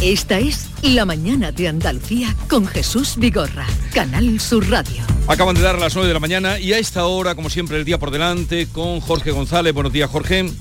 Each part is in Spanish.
Esta es La Mañana de Andalucía con Jesús Vigorra, Canal Sur Radio. Acaban de dar las 9 de la mañana y a esta hora, como siempre, el día por delante con Jorge González. Buenos días, Jorge.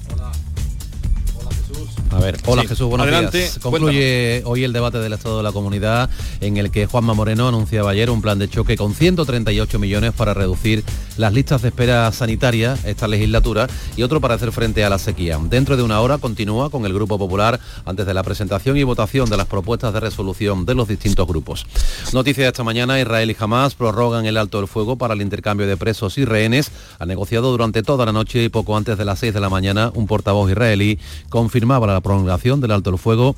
A ver, hola Sí, Jesús, buenos adelante, días. Concluye hoy el debate del Estado de la Comunidad en el que Juanma Moreno anunciaba ayer un plan de choque con 138 millones para reducir las listas de espera sanitarias esta legislatura y otro para hacer frente a la sequía. Dentro de una hora continúa con el Grupo Popular antes de la presentación y votación de las propuestas de resolución de los distintos grupos. Noticia de esta mañana, Israel y Hamas prorrogan el alto el fuego para el intercambio de presos y rehenes. Ha negociado durante toda la noche y poco antes de las 6 de la mañana un portavoz israelí confirmaba la prolongación del alto el fuego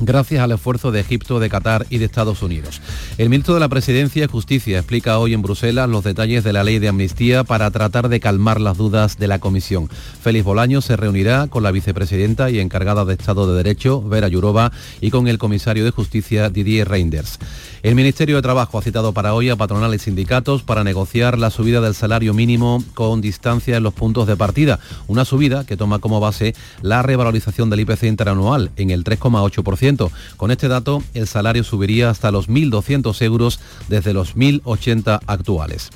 gracias al esfuerzo de Egipto, de Qatar y de Estados Unidos. El ministro de la Presidencia y Justicia explica hoy en Bruselas los detalles de la ley de amnistía para tratar de calmar las dudas de la Comisión. Félix Bolaño se reunirá con la vicepresidenta y encargada de Estado de Derecho, Vera Yurova, y con el comisario de Justicia, Didier Reinders. El Ministerio de Trabajo ha citado para hoy a patronales y sindicatos para negociar la subida del salario mínimo con distancia en los puntos de partida, una subida que toma como base la revalorización del IPC interanual en el 3,8%. Con este dato, el salario subiría hasta los 1.200 euros desde los 1.080 actuales.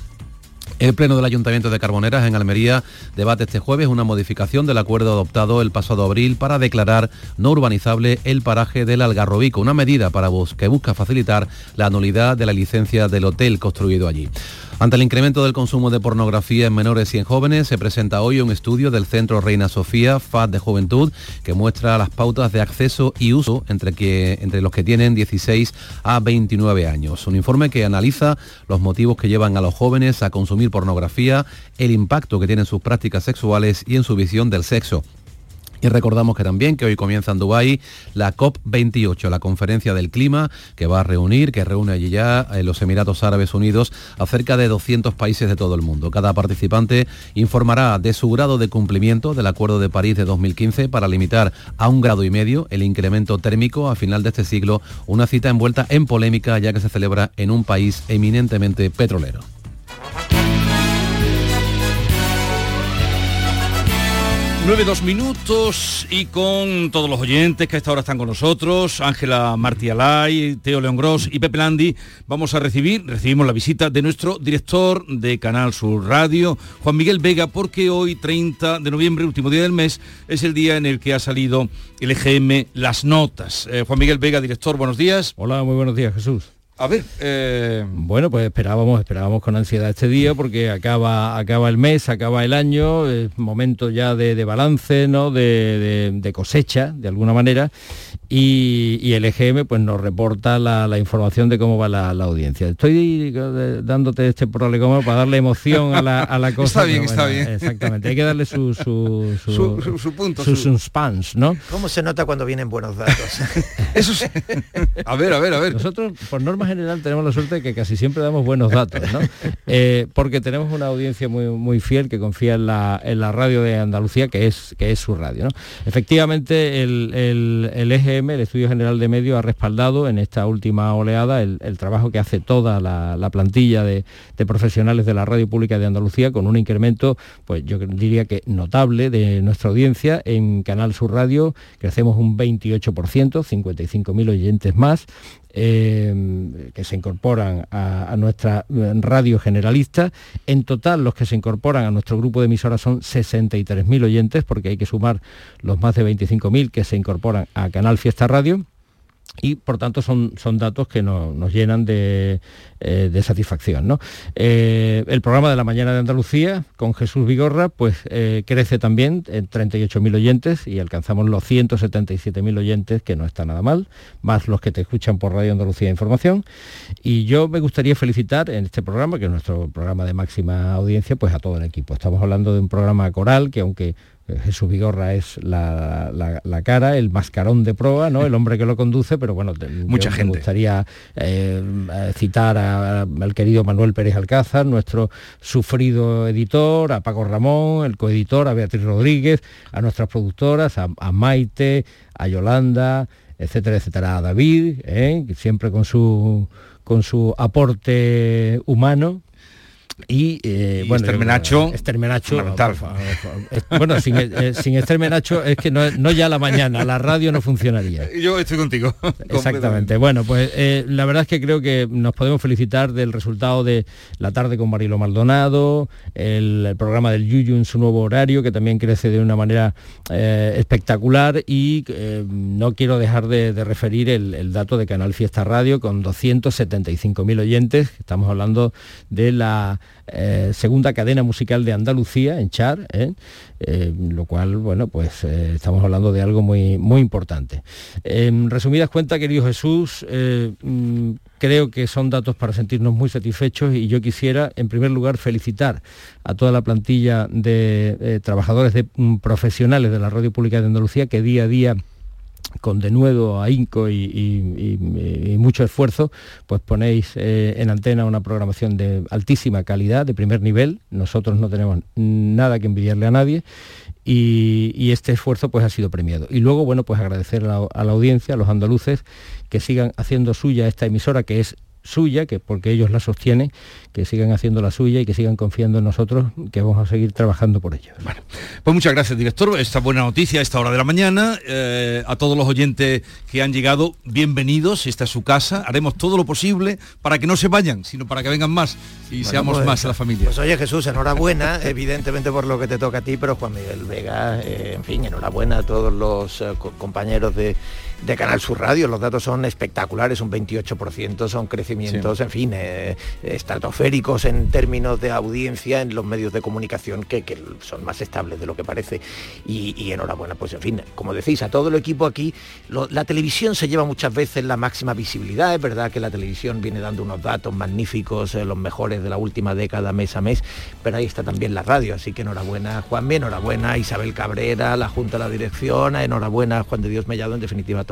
El Pleno del Ayuntamiento de Carboneras en Almería debate este jueves una modificación del acuerdo adoptado el pasado abril para declarar no urbanizable el paraje del Algarrobico, una medida para que busca facilitar la nulidad de la licencia del hotel construido allí. Ante el incremento del consumo de pornografía en menores y en jóvenes, se presenta hoy un estudio del Centro Reina Sofía, FAD de Juventud, que muestra las pautas de acceso y uso entre, entre los que tienen 16 a 29 años. Un informe que analiza los motivos que llevan a los jóvenes a consumir pornografía, el impacto que tienen sus prácticas sexuales y en su visión del sexo. Y recordamos que también que hoy comienza en Dubái la COP28, la conferencia del clima que va a reunir, que reúne allí ya en los Emiratos Árabes Unidos a cerca de 200 países de todo el mundo. Cada participante informará de su grado de cumplimiento del Acuerdo de París de 2015 para limitar a un grado y medio el incremento térmico a final de este siglo, una cita envuelta en polémica ya que se celebra en un país eminentemente petrolero. Nueve, dos minutos y con todos los oyentes que a esta hora están con nosotros, Ángela Martialay, Teo León Gross y Pepe Landi, vamos a recibir, recibimos la visita de nuestro director de Canal Sur Radio, Juan Miguel Vega, porque hoy, 30 de noviembre, último día del mes, es el día en el que ha salido el EGM Las Notas. Eh, Juan Miguel Vega, director, buenos días. Hola, muy buenos días, Jesús. A ver, eh, Bueno, pues esperábamos, esperábamos con ansiedad este día porque acaba, acaba el mes, acaba el año, es momento ya de, de balance, ¿no? De, de- de cosecha, de alguna manera, y, y el EGM pues nos reporta la, la información de cómo va la, la audiencia. Estoy eh, dándote este prolegómeno para darle emoción a la, a la cosa. Está bien, está bien. Exactamente, hay que darle su, su, su, Su- su- su punto, su su- suspense, ¿no? ¿Cómo se nota cuando vienen buenos datos? eso es... A ver, a ver, a ver. Nosotros, por norma general, tenemos la suerte de que casi siempre damos buenos datos, ¿no? Eh, porque tenemos una audiencia muy, muy fiel que confía en la, en la radio de Andalucía, que es, que es su radio, ¿no? Efectivamente, el, el- el EGM, el Estudio General de Medios, ha respaldado en esta última oleada el, trabajo que hace toda la, la plantilla de, de profesionales de la radio pública de Andalucía, con un incremento, pues yo diría que notable de nuestra audiencia. En Canal Sur Radio crecemos un 28%, 55.000 oyentes más eh, que se incorporan a, a nuestra eh, radio generalista. En total, los que se incorporan a nuestro grupo de emisoras son 63.000 oyentes, porque hay que sumar los más de 25.000 que se incorporan a Canal Fiesta Radio y por tanto son, son datos que no- nos llenan de, eh, de satisfacción. ¿no? Eh, el programa de la mañana de Andalucía con Jesús Vigorra pues eh, crece también en 38.000 oyentes y alcanzamos los 177.000 oyentes, que no está nada mal, más los que te escuchan por Radio Andalucía Información. Y yo me gustaría felicitar en este programa, que es nuestro programa de máxima audiencia, pues a todo el equipo. Estamos hablando de un programa coral que aunque Jesús Vigorra es la, la- la cara, el mascarón de proa, ¿no? el hombre que lo conduce, pero bueno, te- Mucha gente. me gustaría eh, eh, citar a- al querido Manuel Pérez Alcázar, nuestro sufrido editor, a Paco Ramón, el coeditor, a Beatriz Rodríguez, a nuestras productoras, a, a Maite, a Yolanda, etcétera, etcétera, a David, ¿eh? siempre con su, con su aporte humano. Y, eh, Y bueno Esther Esther bueno sin, eh, sin Esther Menacho es que no, no ya la mañana la radio no funcionaría Yo estoy contigo. Exactamente. Bueno, pues eh, la verdad es que creo que nos podemos felicitar del resultado de la tarde con Marilo Maldonado, el, el programa del Yuyu en su nuevo horario, que también crece de una manera eh, espectacular y eh, no quiero dejar de, de referir el, el dato de Canal Fiesta Radio con 275.000 oyentes. Estamos hablando de la eh, segunda cadena musical de Andalucía en Char, ¿eh? Eh, lo cual, bueno, pues estamos hablando de algo muy, muy importante. En resumidas cuentas, querido Jesús, mm, creo que son datos para sentirnos muy satisfechos y yo quisiera, en primer lugar, felicitar a toda la plantilla de trabajadores de, mm, profesionales de la Radio Pública de Andalucía que día a día con denuedo, ahínco y, y- mucho esfuerzo, pues ponéis eh, en antena una programación de altísima calidad, de primer nivel. Nosotros no tenemos nada que envidiarle a nadie. Y, y este esfuerzo pues ha sido premiado. Y luego, bueno, pues agradecer a la, a la audiencia, a los andaluces, que sigan haciendo suya esta emisora que es suya, que porque ellos la sostienen, que sigan haciendo la suya y que sigan confiando en nosotros, que vamos a seguir trabajando por ellos. Pues muchas gracias, director. Esta buena noticia a esta hora de la mañana. Eh, a todos los oyentes que han llegado, bienvenidos. Esta es su casa. Haremos todo lo posible para que no se vayan, sino para que vengan más y Bueno, seamos pues, más la familia. Pues oye Jesús, enhorabuena, evidentemente por lo que te toca a ti, pero Juan Miguel Vega, eh, en fin, enhorabuena a todos los eh, co- compañeros de, de Canal Sur Radio. Los datos son espectaculares, un 28%, son crecimientos, en fin, eh, estratosféricos en términos de audiencia en los medios de comunicación que, que son más estables de lo que parece. Y, y enhorabuena, pues en fin, como decís, a todo el equipo aquí, lo- la televisión se lleva muchas veces la máxima visibilidad, es verdad que la televisión viene dando unos datos magníficos, eh, los mejores de la última década mes a mes, pero ahí está también la radio, así que enhorabuena Juanmi, enhorabuena Isabel Cabrera, la Junta de la Dirección, enhorabuena Juan de Dios Mellado, en definitiva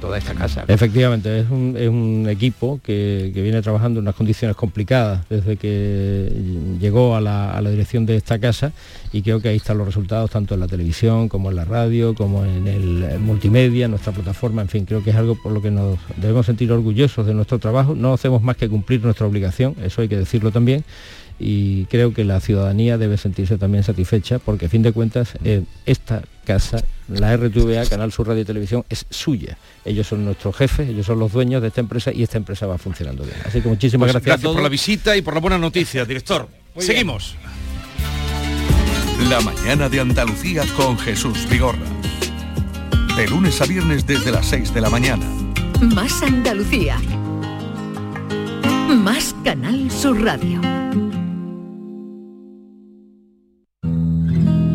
toda esta casa. Efectivamente, es un, es un equipo que, que viene trabajando en unas condiciones complicadas desde que llegó a la, a la dirección de esta casa y creo que ahí están los resultados tanto en la televisión como en la radio, como en el, eh, multimedia, en nuestra plataforma, en fin, creo que es algo por lo que nos debemos sentir orgullosos de nuestro trabajo. No hacemos más que cumplir nuestra obligación, eso hay que decirlo también. Y creo que la ciudadanía debe sentirse también satisfecha porque a fin de cuentas eh, esta casa, la RTVA, Canal Sur Radio y Televisión, es suya. Ellos son nuestros jefes, ellos son los dueños de esta empresa y esta empresa va funcionando bien. Así que muchísimas Pues gracias, gracias a todos. por la visita y por la buena noticia, director. Seguimos. La mañana de Andalucía con Jesús Vigorra. De lunes a viernes desde las 6 de la mañana. Más Andalucía. Más Canal Sur Radio.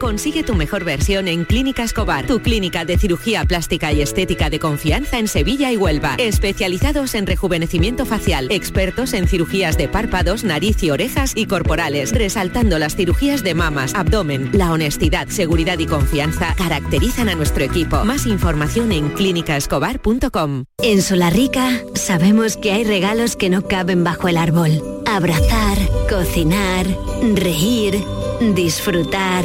Consigue tu mejor versión en Clínica Escobar, tu clínica de cirugía plástica y estética de confianza en Sevilla y Huelva. Especializados en rejuvenecimiento facial, expertos en cirugías de párpados, nariz y orejas y corporales, resaltando las cirugías de mamas, abdomen. La honestidad, seguridad y confianza caracterizan a nuestro equipo. Más información en clínicaescobar.com. En Solarrica sabemos que hay regalos que no caben bajo el árbol. Abrazar, cocinar, reír, disfrutar,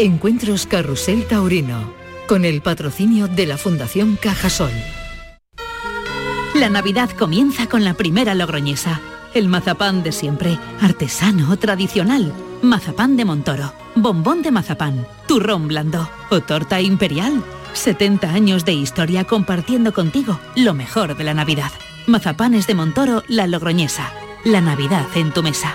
Encuentros Carrusel Taurino, con el patrocinio de la Fundación Cajasol. La Navidad comienza con la primera logroñesa. El mazapán de siempre, artesano, tradicional. Mazapán de Montoro, bombón de mazapán, turrón blando o torta imperial. 70 años de historia compartiendo contigo lo mejor de la Navidad. Mazapanes de Montoro, la logroñesa. La Navidad en tu mesa.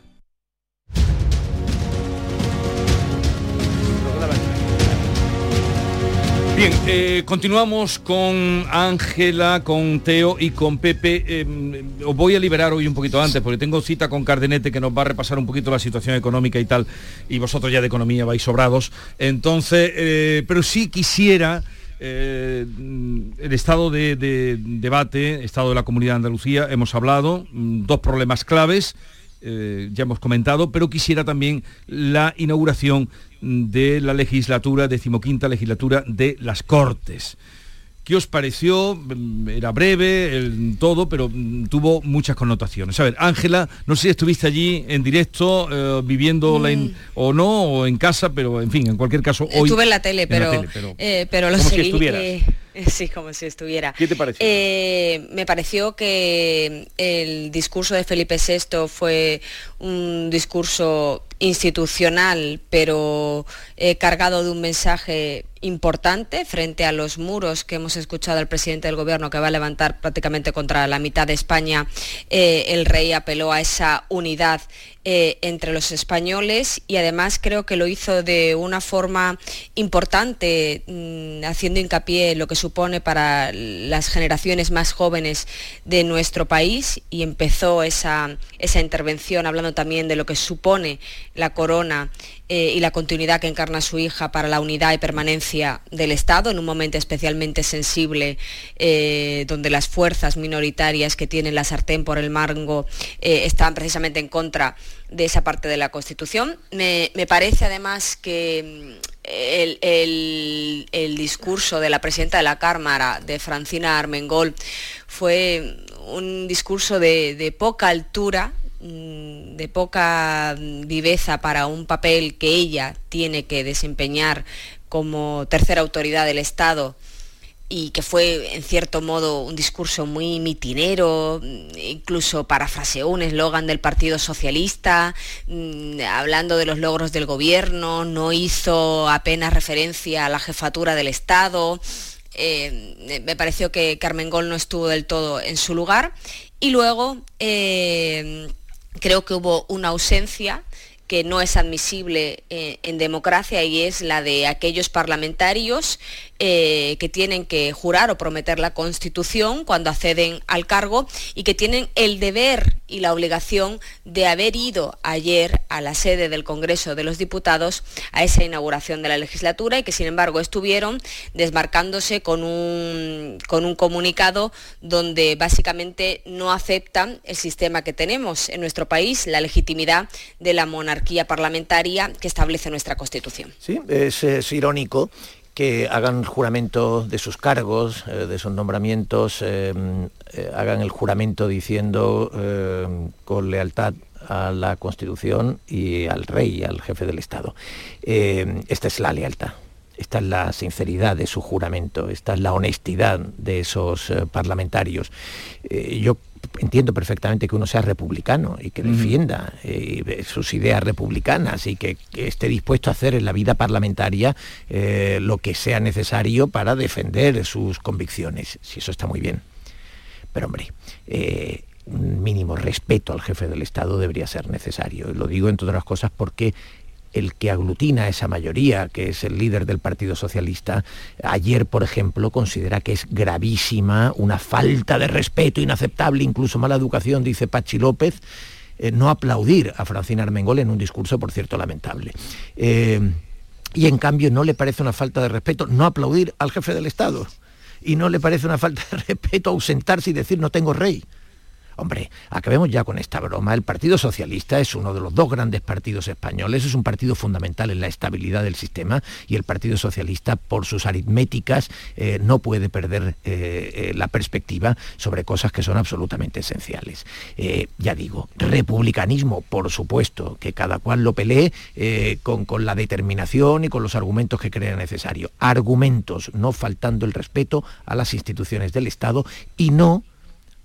Bien, eh, continuamos con Ángela, con Teo y con Pepe. Eh, os voy a liberar hoy un poquito antes porque tengo cita con Cardenete que nos va a repasar un poquito la situación económica y tal. Y vosotros ya de economía vais sobrados. Entonces, eh, pero sí quisiera... el estado de, de, debate, estado de la comunidad de Andalucía, hemos hablado, mm, dos problemas claves, ya hemos comentado, pero quisiera también la inauguración de la legislatura, decimoquinta legislatura de las Cortes. ¿Qué os pareció? Mm, era breve, el, todo, pero mm, tuvo muchas connotaciones. A ver, Ángela, no sé si estuviste allí en directo, eh, viviendo mm. o no, o en casa, pero en fin, en cualquier caso, hoy... Estuve en la tele, pero, eh, pero, lo seguí. Eh, sí, como si estuviera. ¿Qué te pareció? me pareció que el discurso de Felipe VI fue un discurso institucional, pero cargado de un mensaje importante frente a los muros que hemos escuchado al presidente del gobierno que va a levantar prácticamente contra la mitad de España. Eh, el rey apeló a esa unidad eh, entre los españoles y además creo que lo hizo de una forma importante, mm, haciendo hincapié en lo que supone para las generaciones más jóvenes de nuestro país y empezó esa, esa intervención hablando también de lo que supone la corona eh, y la continuidad que encarna su hija para la unidad y permanencia del Estado en un momento especialmente sensible eh, donde las fuerzas minoritarias que tienen la sartén por el mango están precisamente en contra de esa parte de la Constitución. Me, parece además que mm, el, discurso de la presidenta de la Cámara, de Francina Armengol, fue un discurso de, poca altura, de poca viveza para un papel que ella tiene que desempeñar como tercera autoridad del Estado y que fue en cierto modo un discurso muy mitinero, incluso parafraseó un eslogan del Partido Socialista, mm, hablando de los logros del gobierno, no hizo apenas referencia a la jefatura del Estado. Eh, me pareció que Carmen Gol no estuvo del todo en su lugar. Y luego eh, creo que hubo una ausencia que no es admisible eh, en democracia y es la de aquellos parlamentarios eh, que tienen que jurar o prometer la Constitución cuando acceden al cargo y que tienen el deber y la obligación de haber ido ayer a la sede del Congreso de los Diputados a esa inauguración de la legislatura y que sin embargo estuvieron desmarcándose con un, con un comunicado donde básicamente no aceptan el sistema que tenemos en nuestro país, la legitimidad de la monarquía parlamentaria que establece nuestra Constitución. Sí, es irónico que hagan juramento de sus cargos, eh, de sus nombramientos, eh, eh, hagan el juramento diciendo con lealtad a la Constitución y al rey, al jefe del Estado. esta es la lealtad. Esta es la sinceridad de su juramento, esta es la honestidad de esos parlamentarios. yo entiendo perfectamente que uno sea republicano y que defienda eh, sus ideas republicanas y que, esté dispuesto a hacer en la vida parlamentaria eh, lo que sea necesario para defender sus convicciones. Si eso está muy bien. Pero hombre, eh, un mínimo respeto al jefe del Estado debería ser necesario. Lo digo entre otras cosas porque el que aglutina a esa mayoría, que es el líder del Partido Socialista, ayer, por ejemplo, considera que es gravísima, una falta de respeto inaceptable, incluso mala educación, dice Pachi López, eh, no aplaudir a Francina Armengol en un discurso, por cierto, lamentable. Eh, y en cambio no le parece una falta de respeto no aplaudir al jefe del Estado. Y no le parece una falta de respeto ausentarse y decir no tengo rey. Hombre, acabemos ya con esta broma. El Partido Socialista es uno de los dos grandes partidos españoles, es un partido fundamental en la estabilidad del sistema y el Partido Socialista, por sus aritméticas, eh, no puede perder eh, eh, la perspectiva sobre cosas que son absolutamente esenciales. ya digo, republicanismo, por supuesto, que cada cual lo pelee con, con la determinación y con los argumentos que crea necesario. Argumentos, no faltando el respeto a las instituciones del Estado y no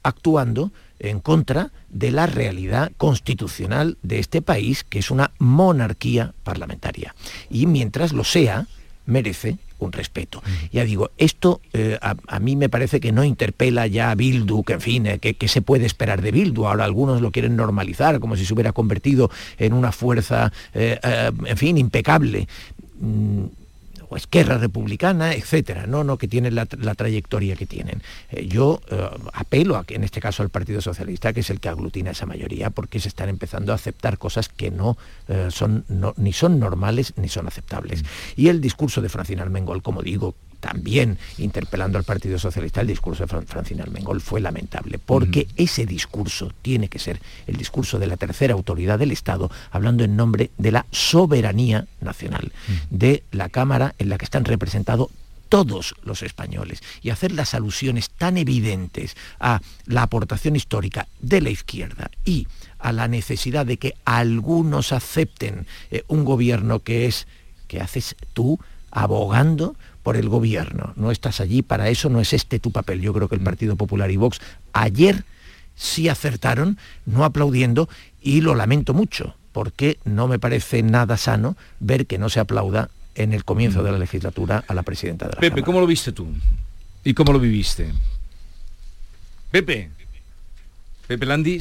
actuando en contra de la realidad constitucional de este país, que es una monarquía parlamentaria. Y mientras lo sea, merece un respeto. Ya digo, esto eh, a, mí me parece que no interpela ya a Bildu, que en fin, eh, que, se puede esperar de Bildu. Ahora algunos lo quieren normalizar, como si se hubiera convertido en una fuerza, eh, en fin, impecable. Mm, o Esquerra Republicana, etcétera, no, no que tienen la, trayectoria que tienen. Eh, yo eh, apelo a que en este caso al Partido Socialista, que es el que aglutina esa mayoría, porque se están empezando a aceptar cosas que no eh, son ni son normales ni son aceptables. Mm. Y el discurso de Francina Armengol, como digo, también interpelando al Partido Socialista, el discurso de Francina Armengol fue lamentable, porque ese discurso tiene que ser el discurso de la tercera autoridad del Estado, hablando en nombre de la soberanía nacional, de la Cámara en la que están representados todos los españoles y hacer las alusiones tan evidentes a la aportación histórica de la izquierda y a la necesidad de que algunos acepten eh, un gobierno que es que haces tú abogando por el gobierno. No estás allí para eso, no es este tu papel. Yo creo que el Partido Popular y Vox ayer sí acertaron, no aplaudiendo, y lo lamento mucho, porque no me parece nada sano ver que no se aplauda en el comienzo de la legislatura a la presidenta de la Pepe, ¿cómo lo viste tú? ¿Y cómo lo viviste? Pepe. Pepe Landi,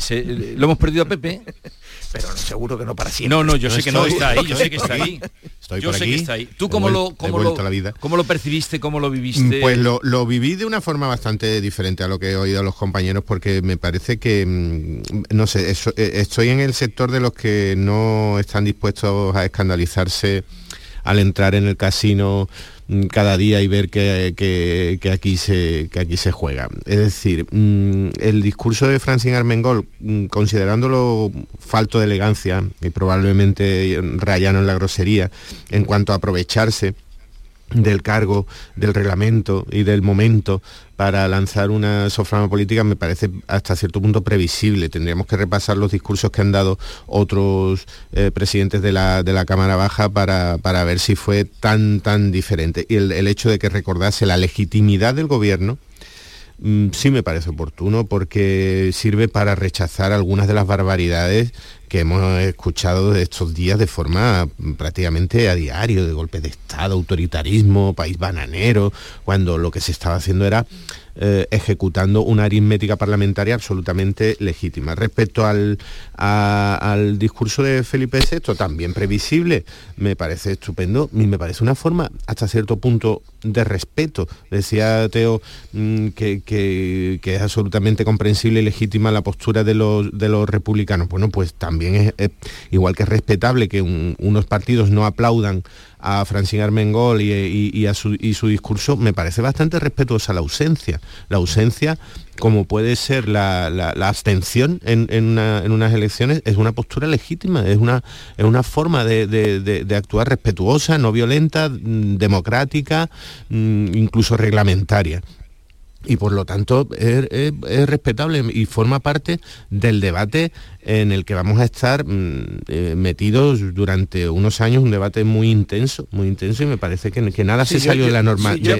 lo hemos perdido a Pepe. Pero seguro que no para siempre. No, no, yo sé que no está ahí, yo sé que está ahí. Estoy yo sé que está ahí. ¿Tú cómo, lo, cómo, lo, cómo lo percibiste, cómo lo viviste? Pues lo, lo, viví de una forma bastante diferente a lo que he oído a los compañeros porque me parece que, mm, no sé, eh, estoy en el sector de los que no están dispuestos a escandalizarse al entrar en el casino Mm, cada día y ver que, aquí, se, que aquí se juega. Es decir, mm, el discurso de Francine Armengol, mm, considerándolo falto de elegancia y probablemente rayano en la grosería, en cuanto a aprovecharse, del cargo, del reglamento y del momento para lanzar una soframa política me parece hasta cierto punto previsible. Tendríamos que repasar los discursos que han dado otros eh, presidentes de la, de la, Cámara Baja para, para, ver si fue tan, tan diferente. Y el, hecho de que recordase la legitimidad del gobierno, sí me parece oportuno porque sirve para rechazar algunas de las barbaridades que hemos escuchado estos días de forma prácticamente a diario, de golpe de Estado, autoritarismo, país bananero, cuando lo que se estaba haciendo era eh, ejecutando una aritmética parlamentaria absolutamente legítima. Respecto al, al discurso de Felipe VI, también previsible, me parece estupendo y me parece una forma hasta cierto punto de respeto. Decía Teo mm, que, es absolutamente comprensible y legítima la postura de los, de los republicanos. Bueno, pues también es, igual que es respetable que unos partidos no aplaudan a Francine Armengol y, a su, discurso, me parece bastante respetuosa la ausencia. La ausencia, como puede ser la, abstención en, unas elecciones, es una postura legítima, es una, es una forma de, actuar respetuosa, no violenta, mm, democrática, mm, incluso reglamentaria y por lo tanto es, respetable y forma parte del debate en el que vamos a estar mm, eh, metidos durante unos años, un debate muy intenso, muy intenso y me parece que, que nada se salió de la norma, yo,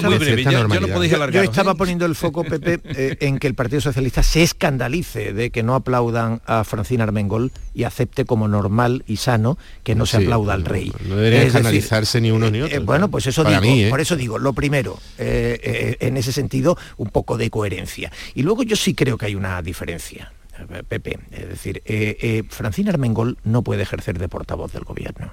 estaba poniendo el foco, Pepe, eh, en que el Partido Socialista se escandalice de que no aplaudan a Francina Armengol y acepte como normal y sano que no se aplauda al rey. No, debería escandalizarse ni uno ni otro. Eh, bueno, pues eso digo, por eso digo, lo primero, en ese sentido, un poco de coherencia. Y luego yo sí creo que hay una diferencia. Pepe, es decir, eh, eh, Francina Armengol no puede ejercer de portavoz del gobierno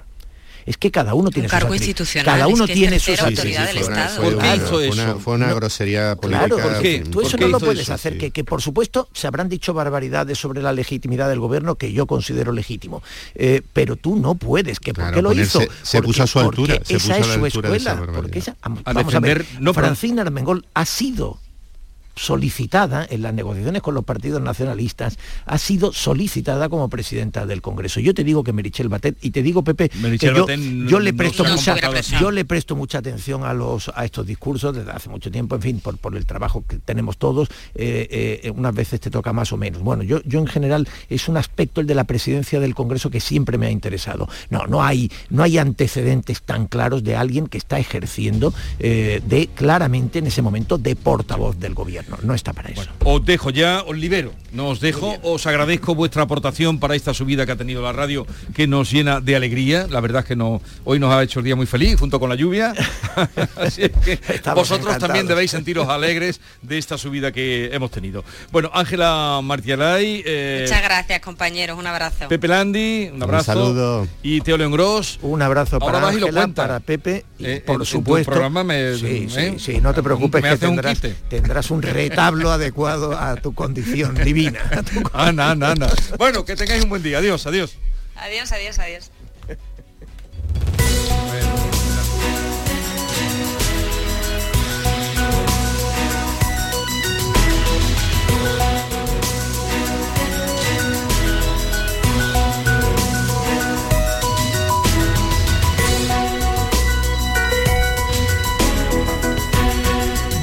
es que cada uno tiene un cargo institucional cada uno tiene sus autoridad del Estado. ¿Por qué hizo eso? Fue una, grosería política. Claro, porque tú eso no lo puedes hacer, que, que, por supuesto se habrán dicho barbaridades sobre la legitimidad del gobierno que yo considero legítimo, eh, pero tú no puedes, que ¿por qué lo hizo? Se puso a su altura. esa es su escuela, porque esa, vamos a, ver, no, Francina Armengol ha sido solicitada en las negociaciones con los partidos nacionalistas, ha sido solicitada como presidenta del Congreso. Yo te digo que Merichel Batet, y te digo, Pepe, que yo, le presto mucha, yo le presto mucha atención a, los, a estos discursos desde hace mucho tiempo, en fin, por, por el trabajo que tenemos todos, eh, eh, unas veces te toca más o menos. Bueno, yo, yo en general es un aspecto el de la presidencia del Congreso que siempre me ha interesado. No, no hay, no hay antecedentes tan claros de alguien que está ejerciendo eh, de claramente en ese momento de portavoz del gobierno no, está para eso. os dejo ya, os libero, no os dejo, os agradezco vuestra aportación para esta subida que ha tenido la radio, que nos llena de alegría, la verdad es que no, hoy nos ha hecho el día muy feliz, junto con la lluvia, así que vosotros también debéis sentiros alegres de esta subida que hemos tenido. Bueno, Ángela Martialay. Eh, Muchas gracias, compañeros, un abrazo. Pepe Landi, un abrazo. Un saludo. Y Teo León Gross. Un abrazo para Ángela, para Pepe, y eh, por supuesto. programa me, sí, sí, ¿eh? sí, no te preocupes que tendrás, tendrás un retablo adecuado a tu condición divina. Ana, Ana, Ana. Bueno, que tengáis un buen día. Adiós, adiós. Adiós, adiós, adiós.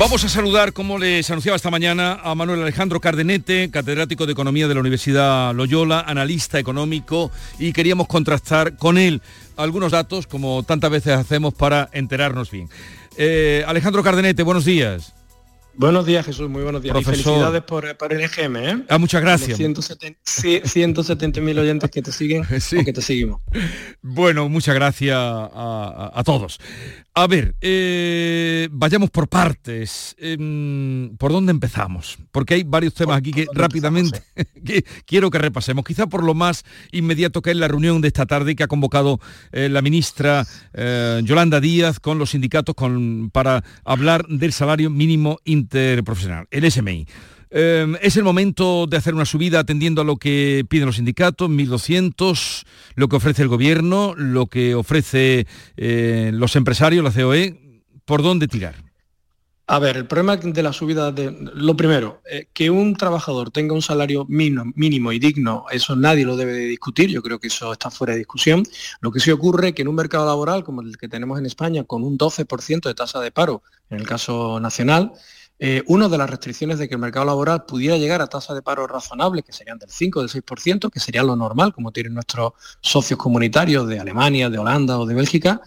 Vamos a saludar, como les anunciaba esta mañana, a Manuel Alejandro Cardenete, catedrático de Economía de la Universidad Loyola, analista económico, y queríamos contrastar con él algunos datos, como tantas veces hacemos, para enterarnos bien. Eh, Alejandro Cardenete, buenos días. Buenos días, Jesús, muy buenos días. felicidades por, el EGM, ¿eh? Ah, muchas gracias. 170.000 oyentes que te siguen o que te seguimos. Bueno, muchas gracias a todos. A ver, eh, vayamos por partes. Em, ¿Por dónde empezamos? Porque hay varios temas aquí que rápidamente quiero que repasemos. Quizá por lo más inmediato que es la reunión de esta tarde que ha convocado eh, la ministra eh, Yolanda Díaz con los sindicatos para hablar del salario mínimo interprofesional, el SMI. Em, es el momento de hacer una subida atendiendo a lo que piden los sindicatos, 1.200, lo que ofrece el gobierno, lo que ofrece eh, los empresarios, la COE. ¿Por dónde tirar? A ver, el problema de la subida de... Lo primero, eh, que un trabajador tenga un salario mínimo, mínimo, y digno, eso nadie lo debe de discutir, yo creo que eso está fuera de discusión. Lo que sí ocurre es que en un mercado laboral como el que tenemos en España, con un 12% de tasa de paro, en el caso nacional, eh, una de las restricciones de que el mercado laboral pudiera llegar a tasas de paro razonables, que serían del 5 o del 6%, que sería lo normal, como tienen nuestros socios comunitarios de Alemania, de Holanda o de Bélgica,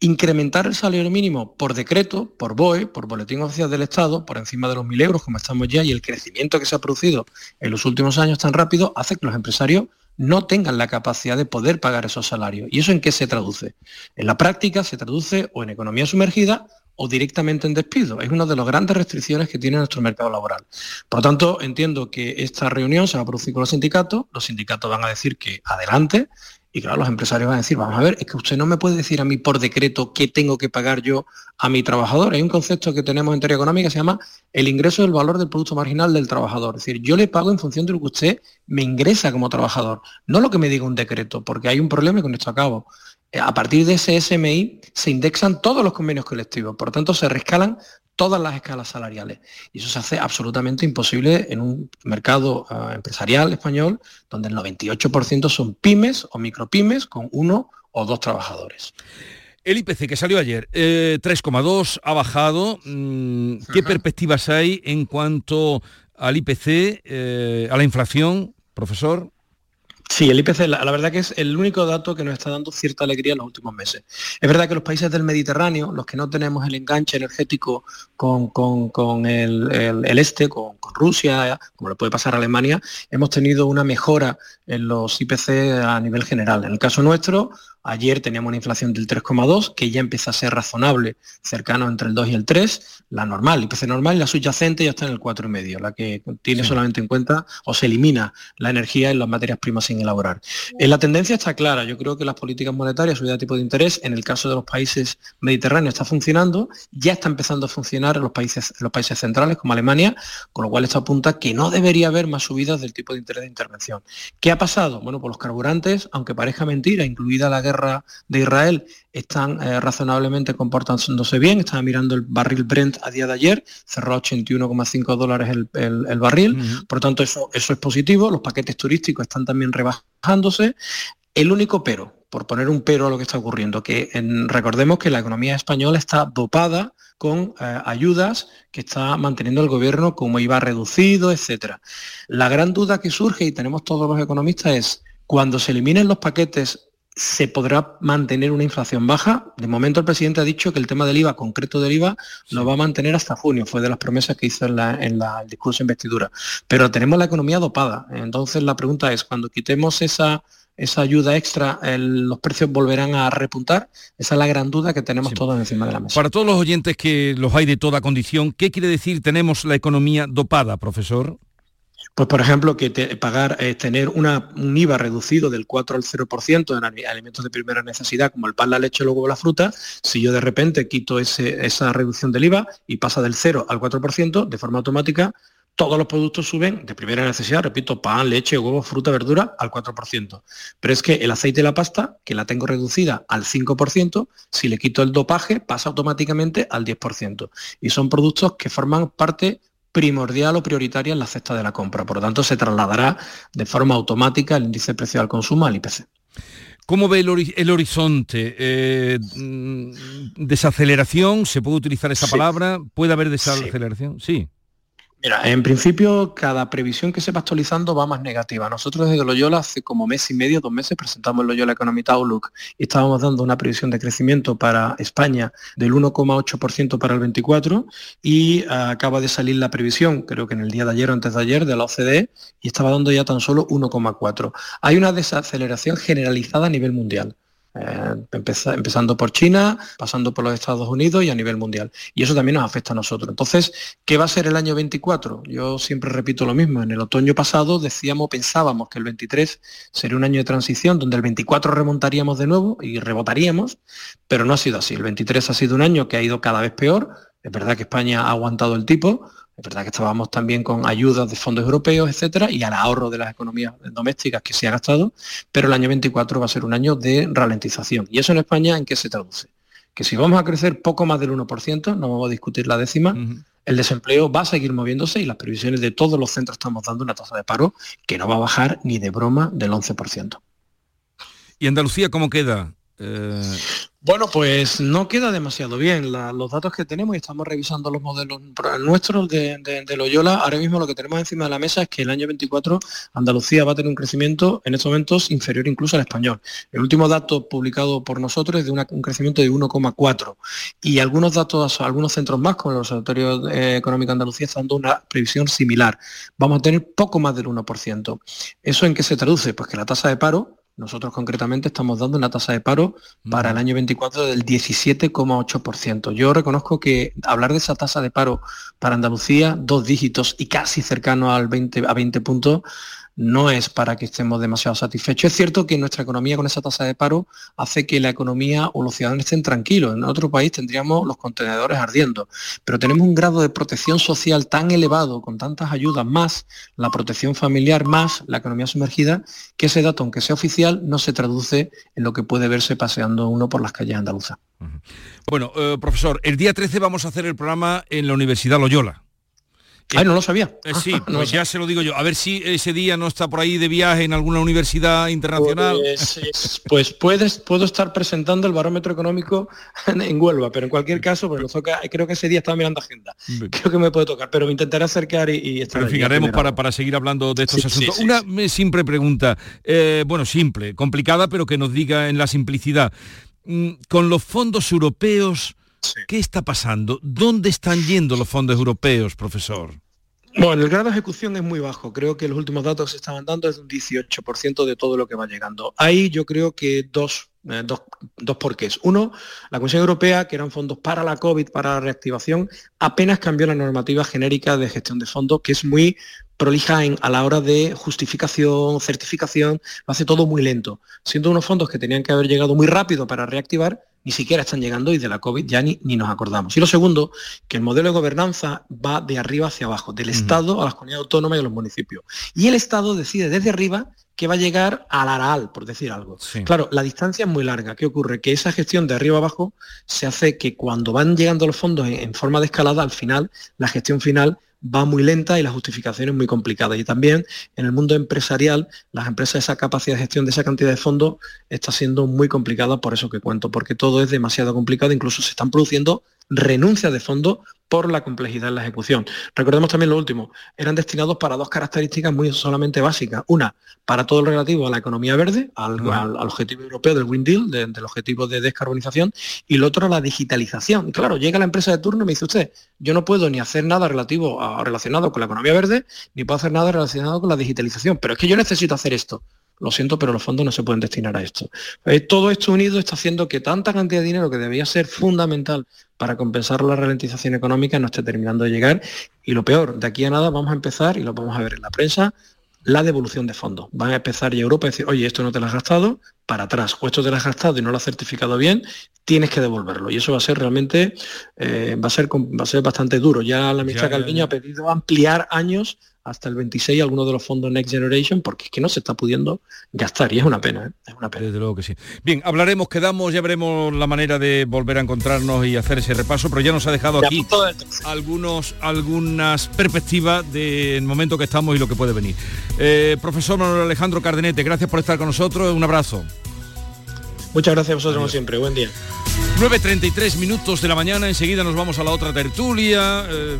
incrementar el salario mínimo por decreto, por BOE, por Boletín Oficial del Estado, por encima de los 1.000 euros, como estamos ya, y el crecimiento que se ha producido en los últimos años tan rápido, hace que los empresarios no tengan la capacidad de poder pagar esos salarios. ¿Y eso en qué se traduce? En la práctica se traduce o en economía sumergida o directamente en despido. Es una de las grandes restricciones que tiene nuestro mercado laboral. Por lo tanto, entiendo que esta reunión se va a producir con los sindicatos, los sindicatos van a decir que adelante, y claro, los empresarios van a decir, vamos a ver, es que usted no me puede decir a mí por decreto qué tengo que pagar yo a mi trabajador. Hay un concepto que tenemos en teoría económica que se llama el ingreso del valor del producto marginal del trabajador. Es decir, yo le pago en función de lo que usted me ingresa como trabajador, no lo que me diga un decreto, porque hay un problema con esto acabo. Eh, a partir de ese SMI se indexan todos los convenios colectivos, por tanto se rescalan todas las escalas salariales. Y eso se hace absolutamente imposible en un mercado eh, empresarial español donde el 98% son pymes o micropymes con uno o dos trabajadores. El IPC que salió ayer, 3,2, eh, ha bajado. Mm, ¿Qué perspectivas hay en cuanto al IPC, a la inflación, profesor? Sí, el IPC, la, verdad que es el único dato que nos está dando cierta alegría en los últimos meses. Es verdad que los países del Mediterráneo, los que no tenemos el enganche energético con, el, este, con, Rusia, como le puede pasar a Alemania, hemos tenido una mejora en los IPC a nivel general. En el caso nuestro, Ayer teníamos una inflación del 3,2, que ya empieza a ser razonable, cercano entre el 2 y el 3, la normal, el IPC normal y la subyacente ya está en el 4,5, la que tiene solamente en cuenta o se elimina la energía en las materias primas sin elaborar. En la tendencia está clara, yo creo que las políticas monetarias, subida de tipo de interés, en el caso de los países mediterráneos está funcionando, ya está empezando a funcionar en los países, en los países centrales como Alemania, con lo cual esto apunta que no debería haber más subidas del tipo de interés de intervención. ¿Qué ha pasado? Bueno, pues los carburantes, aunque parezca mentira, incluida la guerra de Israel están eh, razonablemente comportándose bien. Estaba mirando el barril Brent a día de ayer, cerró a 81,5 dólares el, barril. Por tanto, eso, eso es positivo. Los paquetes turísticos están también rebajándose. El único pero, por poner un pero a lo que está ocurriendo, que recordemos que la economía española está dopada con eh, ayudas que está manteniendo el gobierno como iba reducido, etcétera. La gran duda que surge y tenemos todos los economistas es cuando se eliminen los paquetes se podrá mantener una inflación baja. De momento el presidente ha dicho que el tema del IVA, concreto del IVA, lo va a mantener hasta junio. Fue de las promesas que hizo en, la, el discurso de investidura. Pero tenemos la economía dopada. Entonces la pregunta es, cuando quitemos esa, esa ayuda extra, los precios volverán a repuntar. Esa es la gran duda que tenemos todos encima de la mesa. Para todos los oyentes que los hay de toda condición, ¿qué quiere decir tenemos la economía dopada, profesor? Pues por ejemplo, que pagar, eh, tener un IVA reducido del 4 al 0% en alimentos de primera necesidad, como el pan, la leche, el huevo, la fruta, si yo de repente quito esa reducción del IVA y pasa del 0 al 4%, de forma automática, todos los productos suben de primera necesidad, repito, pan, leche, huevo, fruta, verdura, al 4%. Pero es que el aceite y la pasta, que la tengo reducida al 5%, si le quito el dopaje, pasa automáticamente al 10%. Y son productos que forman parte primordial o prioritaria en la cesta de la compra. Por lo tanto, se trasladará de forma automática el índice de precio al consumo al IPC. ¿Cómo ve el, horizonte? Eh, mm, ¿Desaceleración? ¿Se puede utilizar esa palabra? ¿Puede haber desaceleración? sí. Mira, en principio cada previsión que se va actualizando va más negativa. Nosotros desde Loyola hace como mes y medio, dos meses, presentamos Loyola Economic Outlook y estábamos dando una previsión de crecimiento para España del 1,8% para el 24 y ah, acaba de salir la previsión, creo que en el día de ayer o antes de ayer, de la OCDE y estaba dando ya tan solo 1,4. Hay una desaceleración generalizada a nivel mundial. Eh, empezando por China, pasando por los Estados Unidos y a nivel mundial. Y eso también nos afecta a nosotros. Entonces, ¿qué va a ser el año 24? Yo siempre repito lo mismo. En el otoño pasado decíamos, pensábamos que el 23 sería un año de transición, donde el 24 remontaríamos de nuevo y rebotaríamos, pero no ha sido así. El 23 ha sido un año que ha ido cada vez peor. Es verdad que España ha aguantado el tipo, es verdad que estábamos también con ayudas de fondos europeos, etcétera, y al ahorro de las economías domésticas que se ha gastado, pero el año 24 va a ser un año de ralentización. ¿Y eso en España en qué se traduce? Que si vamos a crecer poco más del 1%, no vamos a discutir la décima, el desempleo va a seguir moviéndose y las previsiones de todos los centros estamos dando una tasa de paro que no va a bajar ni de broma del 11%. ¿Y Andalucía cómo queda? Eh, Bueno, pues no queda demasiado bien. Los datos que tenemos y estamos revisando los modelos nuestros de, de, Loyola, ahora mismo lo que tenemos encima de la mesa es que el año 24 Andalucía va a tener un crecimiento en estos momentos inferior incluso al español. El último dato publicado por nosotros es de un crecimiento de 1,4 y algunos datos, algunos centros más, como el Observatorio eh, Económico Andalucía, están dando una previsión similar. Vamos a tener poco más del 1%. ¿Eso en qué se traduce? Pues que la tasa de paro nosotros concretamente estamos dando una tasa de paro para el año 24 del 17,8%. Yo reconozco que hablar de esa tasa de paro para Andalucía, dos dígitos y casi cercano al 20, a 20 puntos, no es para que estemos demasiado satisfechos. Es cierto que nuestra economía con esa tasa de paro hace que la economía o los ciudadanos estén tranquilos. En otro país tendríamos los contenedores ardiendo, pero tenemos un grado de protección social tan elevado, con tantas ayudas más, la protección familiar más, la economía sumergida, que ese dato, aunque sea oficial, no se traduce en lo que puede verse paseando uno por las calles andaluzas. Bueno, eh, profesor, el día 13 vamos a hacer el programa en la Universidad Loyola. Ay, no lo sabía. Eh, sí, No lo pues ya se lo digo yo. A ver si ese día no está por ahí de viaje en alguna universidad internacional. Pues, es- pues puedes, puedo estar presentando el barómetro económico en, Huelva, pero en cualquier caso, pues toca, creo que ese día estaba mirando agenda. Creo que me puede tocar, pero me intentaré acercar y, y estar Pero en fin, allí a haremos primera para, para seguir hablando de estos Sí, asuntos. sí, Una simple pregunta, eh, bueno, simple, complicada, pero que nos diga en la simplicidad. Mm, Con los fondos europeos, ¿qué está pasando? ¿Dónde están yendo los fondos europeos, profesor? Bueno, el grado de ejecución es muy bajo. Creo que los últimos datos que se estaban dando es de un 18% de todo lo que va llegando. Ahí yo creo que dos, eh, dos, dos porqués. Uno, la Comisión Europea, que eran fondos para la COVID, para la reactivación, apenas cambió la normativa genérica de gestión de fondos, que es muy prolija en- a la hora de justificación, certificación, lo hace todo muy lento. Siendo unos fondos que tenían que haber llegado muy rápido para reactivar, ni siquiera están llegando y de la COVID ya ni, ni nos acordamos. Y lo segundo, que el modelo de gobernanza va de arriba hacia abajo, del Estado a las comunidades autónomas y a los municipios. Y el Estado decide desde arriba que va a llegar al Araal, por decir algo. Claro, la distancia es muy larga. ¿Qué ocurre? Que esa gestión de arriba abajo se hace que cuando van llegando los fondos en, en forma de escalada, al final, la gestión final va muy lenta y la justificación es muy complicada. Y también en el mundo empresarial, las empresas, esa capacidad de gestión de esa cantidad de fondos está siendo muy complicada por eso que cuento, porque todo es demasiado complicado, incluso se están produciendo renuncias de fondos por la complejidad en la ejecución. Recordemos también lo último, eran destinados para dos características muy solamente básicas. Una, para todo lo relativo a la economía verde, al, al- al objetivo europeo del Green Deal, de- del objetivo de descarbonización, y lo otro, la digitalización. Y claro, llega la empresa de turno y me dice usted, yo no puedo ni hacer nada relativo a- relacionado con la economía verde, ni puedo hacer nada relacionado con la digitalización, pero es que yo necesito hacer esto. Lo siento, pero los fondos no se pueden destinar a esto. Eh, todo esto unido está haciendo que tanta cantidad de dinero que debía ser fundamental para compensar la ralentización económica no esté terminando de llegar. Y lo peor, de aquí a nada vamos a empezar, y lo vamos a ver en la prensa, la devolución de fondos. Van a empezar y Europa a decir, oye, esto no te lo has gastado, para atrás, o esto te lo has gastado y no lo has certificado bien, tienes que devolverlo. Y eso va a ser realmente, eh, va, a ser, va a ser bastante duro. Ya la ministra Ya, ya, Calviño ya. ha pedido ampliar años hasta el 26 algunos de los fondos Next Generation, porque es que no se está pudiendo gastar y es una pena. ¿eh? Es una pena. Desde luego que sí. Bien, hablaremos, quedamos, ya veremos la manera de volver a encontrarnos y hacer ese repaso, pero ya nos ha dejado Ya, aquí algunos, algunas perspectivas del momento que estamos y lo que puede venir. Eh, profesor Manuel Alejandro Cardenete, gracias por estar con nosotros, un abrazo. Muchas gracias a vosotros como siempre. Buen día. 9.33 minutos de la mañana, enseguida nos vamos a la otra tertulia, eh,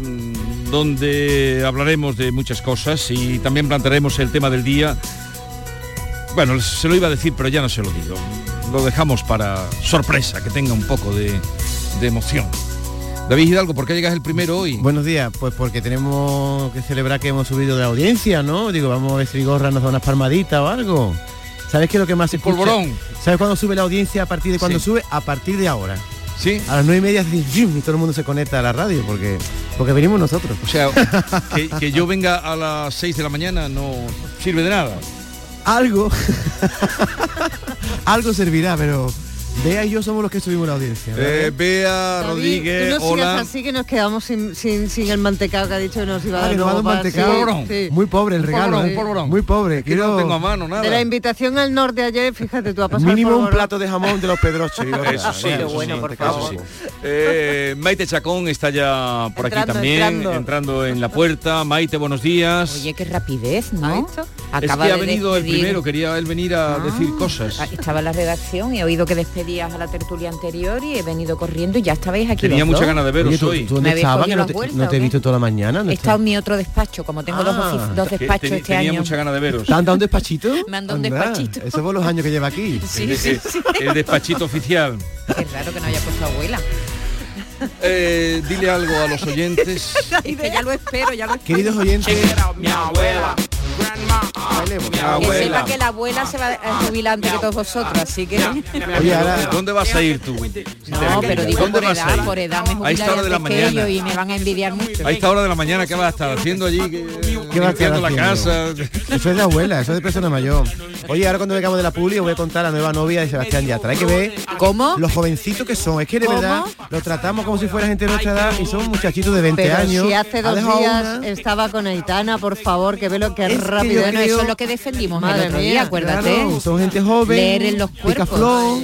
donde hablaremos de muchas cosas y también plantearemos el tema del día. Bueno, se lo iba a decir, pero ya no se lo digo. Lo dejamos para sorpresa, que tenga un poco de, de emoción. David Hidalgo, ¿por qué llegas el primero hoy? Buenos días, pues porque tenemos que celebrar que hemos subido de audiencia, ¿no? Digo, vamos a ver si Gorra nos da unas palmaditas o algo. ¿Sabes qué es lo que más se escucha? polvorón. ¿Sabes cuándo sube la audiencia? ¿A partir de cuándo Sí. sube? A partir de ahora. Sí. A las nueve y media y todo el mundo se conecta a la radio porque, porque venimos nosotros. O sea, que, que yo venga a las 6 de la mañana no sirve de nada. algo, algo servirá, pero Bea y yo somos los que subimos la audiencia. Eh, Bea David, Rodríguez, tú no sigas hola. así que nos quedamos sin, sin, sin el mantecado que ha dicho que nos iba a Ah, dar. que nos va a dar un luego para- mantecado. sí, sí. Muy pobre el Un regalo, polvorón, ¿eh? un polvorón. Muy pobre. que no Quiero lo tengo a mano, nada. De la invitación al norte ayer, fíjate, tú has pasado mínimo un plato de jamón de los pedroches. Eso sí, eso bueno, sí, por eso favor. sí. Eh, Maite Chacón está ya por aquí también, entrando. entrando en la puerta. Maite, buenos días. Oye, qué rapidez, ¿no? Es que ha venido el primero, quería él venir a decir cosas. Ah, Estaba en la redacción y he oído que despedías a la tertulia anterior y he venido corriendo y ya estabais aquí. Tenía muchas ganas de veros Oye, ¿tú, hoy. no te, no he visto toda la mañana. ¿dónde He estado en mi otro despacho, como tengo dos, ofi- dos despachos te- este tenía año. mucha ganas de veros. ¿Te han dado un despachito? Me han dado un despachito. Eso por los años que lleva aquí. Sí, el, sí, sí. el despachito oficial. Qué raro que no haya puesto abuela. Eh, dile algo a los oyentes. Es que ya lo espero, ya lo espero. Queridos oyentes, Mi abuela. Bailemos. Mi Que sepa que la abuela se va a jubilar antes que todos vosotros, así que... Oye, ahora, ¿Dónde vas a ir tú? No, pero digo ¿Dónde por vas a edad, ir? por edad me A esta jubilaré hora de la que mañana. ellos y me van a envidiar mucho. A esta hora de la mañana, ¿qué vas a estar haciendo allí? ¿Qué, ¿Qué va a estar la casa? Eso es de abuela, eso es de persona mayor. Oye, ahora cuando llegamos de la publi os voy a contar la nueva novia de Sebastián Yatra. Hay que ver ¿Cómo? los jovencitos que son. Es que de ¿Cómo? verdad los tratamos como si fuera gente de nuestra edad y son muchachitos de 20 Pero años. si hace Ha dos días una- estaba con Aitana, por favor, que ve lo que Es que rápido. yo Bueno, creo- eso es lo que defendimos Madre el otro mía, día, acuérdate. Claro, son gente joven. Leer en los cuerpos.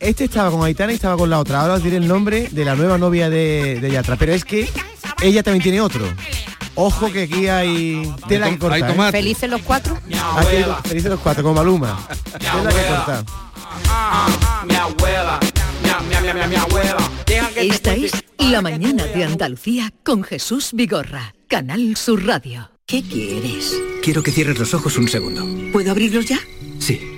Este estaba con Aitana y estaba con la otra. Ahora os diré el nombre de la nueva novia de, de Yatra. Pero es que ella también tiene otro. Ojo que aquí hay tela que cortar. ¿eh? ¿Felices los cuatro? Aquí hay felices los cuatro, como Maluma. Tela que cortar. Mi abuela. Mi, abuela. Esta es La Mañana de Andalucía con Jesús Vigorra, Canal Sur Radio. ¿Qué quieres? Quiero que cierres los ojos un segundo. ¿Puedo abrirlos ya? Sí.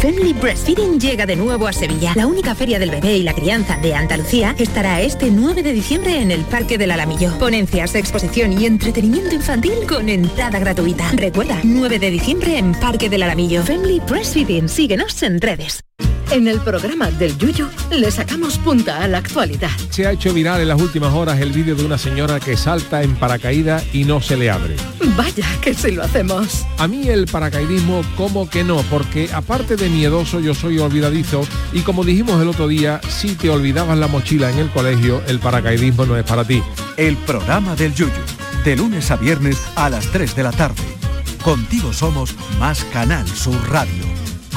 Family Breastfeeding llega de nuevo a Sevilla. La única feria del bebé y la crianza de Andalucía estará este 9 de diciembre en el Parque del Alamillo. Ponencias, exposición y entretenimiento infantil con entrada gratuita. Recuerda, 9 de diciembre en Parque del Alamillo. Family Breastfeeding. Síguenos en redes. En el programa del Yuyo le sacamos punta a la actualidad. Se ha hecho viral en las últimas horas el vídeo de una señora que salta en paracaídas y no se le abre. Vaya que si lo hacemos. A mí el paracaidismo como que no, porque aparte de miedoso yo soy olvidadizo y como dijimos el otro día, si te olvidabas la mochila en el colegio, el paracaidismo no es para ti. El programa del Yuyu, de lunes a viernes a las 3 de la tarde. Contigo somos más Canal Sur Radio.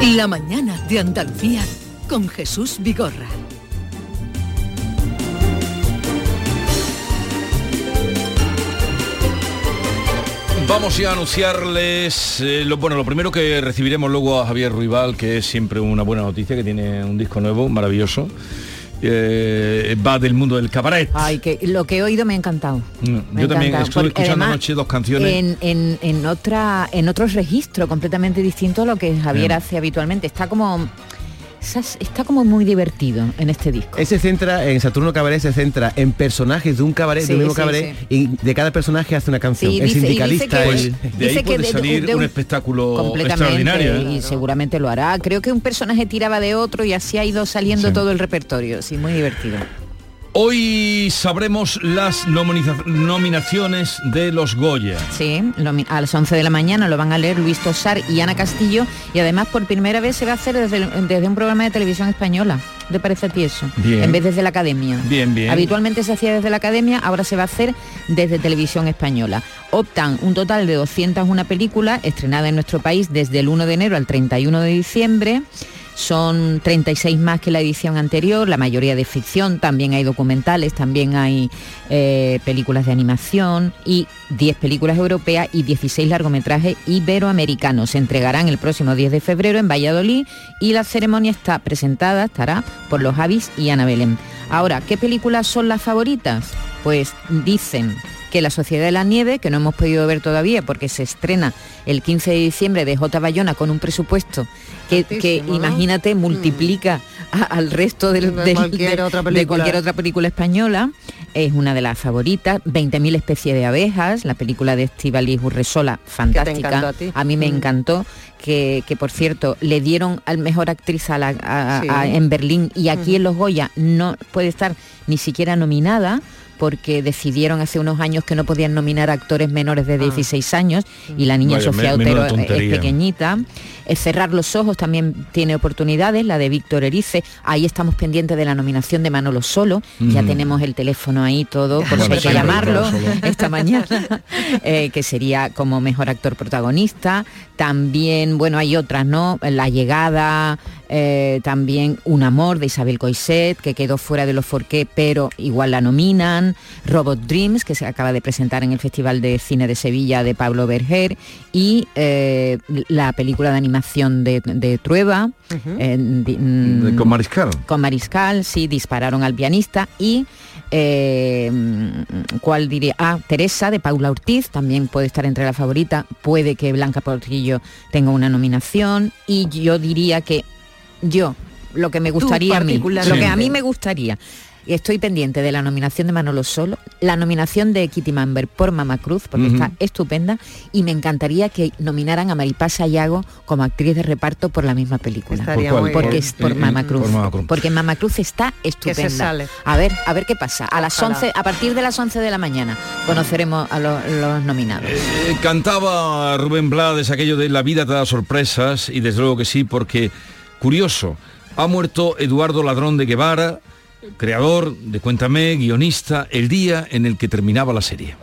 La mañana de Andalucía con Jesús Vigorra. Vamos a anunciarles, eh, lo, bueno, lo primero que recibiremos luego a Javier Ruibal, que es siempre una buena noticia, que tiene un disco nuevo, maravilloso. Eh, va del mundo del cabaret. Ay, que lo que he oído me ha encantado. Mm, Me Yo también estuve porque escuchando además, anoche dos canciones. En, en, en otra en otro registro completamente distinto a lo que Javier hace habitualmente. Está como está como muy divertido en este disco. Él se centra, en Saturno Cabaret se centra en personajes de un cabaret, Sí, de un mismo sí, cabaret, y de cada personaje hace una canción. Sí, el dice- y dice sindicalista, que- el- de ahí dice que puede de- salir de un un- espectáculo completamente extraordinario. ¿eh? y seguramente lo hará. Creo que un personaje tiraba de otro y así ha ido saliendo Sí. todo el repertorio. Sí, muy divertido. Hoy sabremos las nominaciones de los Goya. Sí, a las 11 de la mañana lo van a leer Luis Tosar y Ana Castillo y además por primera vez se va a hacer desde un programa de televisión española. ¿Te parece a ti eso? Bien. En vez desde la academia. Bien, bien. Habitualmente se hacía desde la academia, ahora se va a hacer desde televisión española. Optan un total de 201 películas estrenadas en nuestro país desde el 1 de enero al 31 de diciembre. Son 36 más que la edición anterior, la mayoría de ficción, también hay documentales, también hay eh, películas de animación y 10 películas europeas y 16 largometrajes iberoamericanos. Se entregarán el próximo 10 de febrero en Valladolid y la ceremonia está presentada, estará por los Avis y Ana Belén. Ahora, ¿qué películas son las favoritas? Pues dicen que La Sociedad de la Nieve, que no hemos podido ver todavía porque se estrena el 15 de diciembre de J. Bayona con un presupuesto que, que imagínate, multiplica a- al resto del- De del- cualquier de- otra de película. cualquier otra película española. Es una de las favoritas. 20.000 especies de abejas, la película de Estivaliz Urresola, fantástica. a ti? me Mm. encantó. Que, que, por cierto le dieron al mejor actriz a la- a- Sí. a- en Berlín y aquí en los Goya no puede estar ni siquiera nominada porque decidieron hace unos años que no podían nominar actores menores de 16 años y la niña Vaya, Sofía me- Otero es pequeñita. Eh, Cerrar los ojos también tiene oportunidades, la de Víctor Erice. Ahí estamos pendientes de la nominación de Manolo Solo. Ya Mm. tenemos el teléfono ahí todo, por Bueno, si hay que llamarlo esta mañana, eh, que sería como mejor actor protagonista. También, bueno, hay otras, ¿no? La llegada, eh, también Un amor de Isabel Coiset, que quedó fuera de los Forqué, pero igual la nominan. Robot Dreams, que se acaba de presentar en el Festival de Cine de Sevilla de Pablo Berger. Y eh, la película de animación de, de Trueba. eh, di- mm, Con Mariscal. con Mariscal, sí, dispararon al pianista y eh, ¿cuál diría? Ah, Teresa de Paula Ortiz, también puede estar entre la favorita, puede que Blanca Portillo tenga una nominación y yo diría que yo, lo que me gustaría a mí, lo que a mí me gustaría, y estoy pendiente de la nominación de Manolo Solo, la nominación de Kitty Mamber por Mama Cruz, porque está estupenda, y me encantaría que nominaran a Maripaz Sayago como actriz de reparto por la misma película. Estaría ¿Por porque es por Eh, eh, Mama Cruz. por Mama Cruz. Porque Mama Cruz está estupenda. se sale. A ver, a ver qué pasa. A las Ojalá. 11, a partir de las 11 de la mañana conoceremos a los, los nominados. Eh, cantaba Rubén Blades aquello de la vida te da sorpresas y desde luego que sí porque curioso ha muerto Eduardo Ladrón de Guevara creador de Cuéntame guionista el día en el que terminaba la serie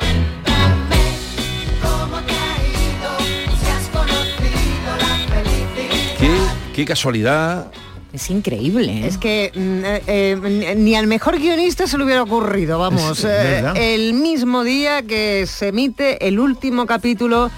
qué, qué casualidad Es increíble. ¿eh? Es que mm, eh, eh, ni al mejor guionista se le hubiera ocurrido, vamos. Eh, el mismo día que se emite el último capítulo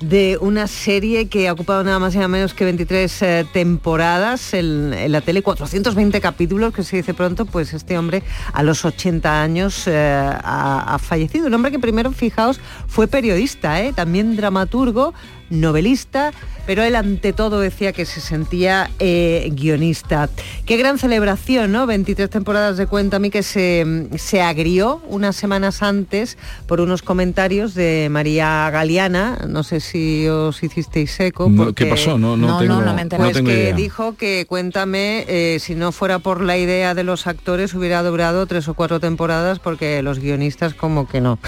de una serie que ha ocupado nada más y nada menos que 23 eh, temporadas en, la tele, 420 capítulos, que se dice pronto, pues este hombre a los 80 años eh, ha, ha fallecido. Un hombre que primero, fijaos, fue periodista, ¿eh? también dramaturgo, novelista, pero él ante todo decía que se sentía eh, guionista. Qué gran celebración, ¿no? 23 temporadas de Cuéntame que se, se agrió unas semanas antes por unos comentarios de María Galeana, no sé si os hicisteis eco. No, porque- ¿Qué pasó? No, no, No, tengo, no, no me pues tengo que idea. dijo que Cuéntame, eh, si no fuera por la idea de los actores, hubiera durado tres o cuatro temporadas porque los guionistas como que no.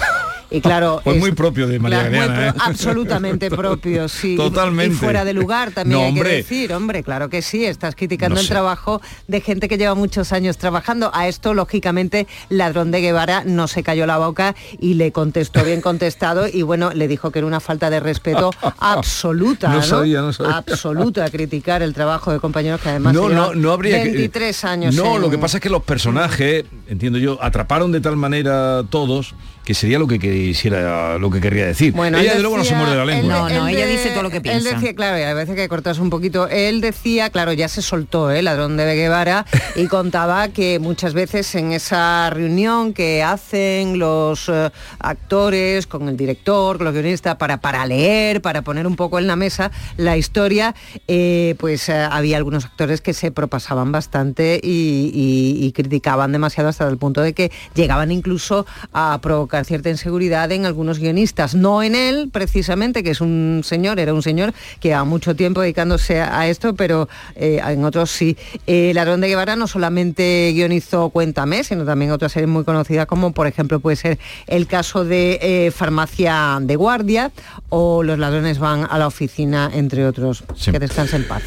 Y claro, Pues es- muy propio de María claro, muy Galeana, pro- ¿eh? absolutamente propio, sí. Totalmente. Y fuera de lugar también No, hay hombre. que decir, hombre, claro que sí, estás criticando No el sé. trabajo de gente que lleva muchos años trabajando. A esto, lógicamente, Ladrón de Guevara no se cayó la boca y le contestó bien contestado y bueno, le dijo que era una falta de respeto absoluta, No sabía, no sabía. Absoluta criticar el trabajo de compañeros que además no, no, habría que- 23 años. No, en- lo que pasa es que los personajes, entiendo yo, atraparon de tal manera todos que sería lo que quisiera, lo que querría decir. Bueno, ella de luego no se muerde la lengua. No, no, ella de- dice todo lo que piensa. Él decía, claro, y a veces que cortas un poquito, él decía, claro, ya se soltó, ¿eh? Ladrón de Guevara, y contaba que muchas veces en esa reunión que hacen los eh, actores con el director, con los guionistas, para, para leer, para poner un poco en la mesa la historia, eh, pues eh, había algunos actores que se propasaban bastante y, y- y criticaban demasiado hasta el punto de que llegaban incluso a provocar cierta inseguridad en algunos guionistas, no en él precisamente, que es un señor, era un señor que ha mucho tiempo dedicándose a a esto, pero eh, en otros sí. Eh, Ladrón de Guevara no solamente guionizó Cuéntame, sino también otras series muy conocidas como por ejemplo puede ser el caso de eh, Farmacia de Guardia o Los ladrones van a la oficina, entre otros. Sí. Que descanse en paz.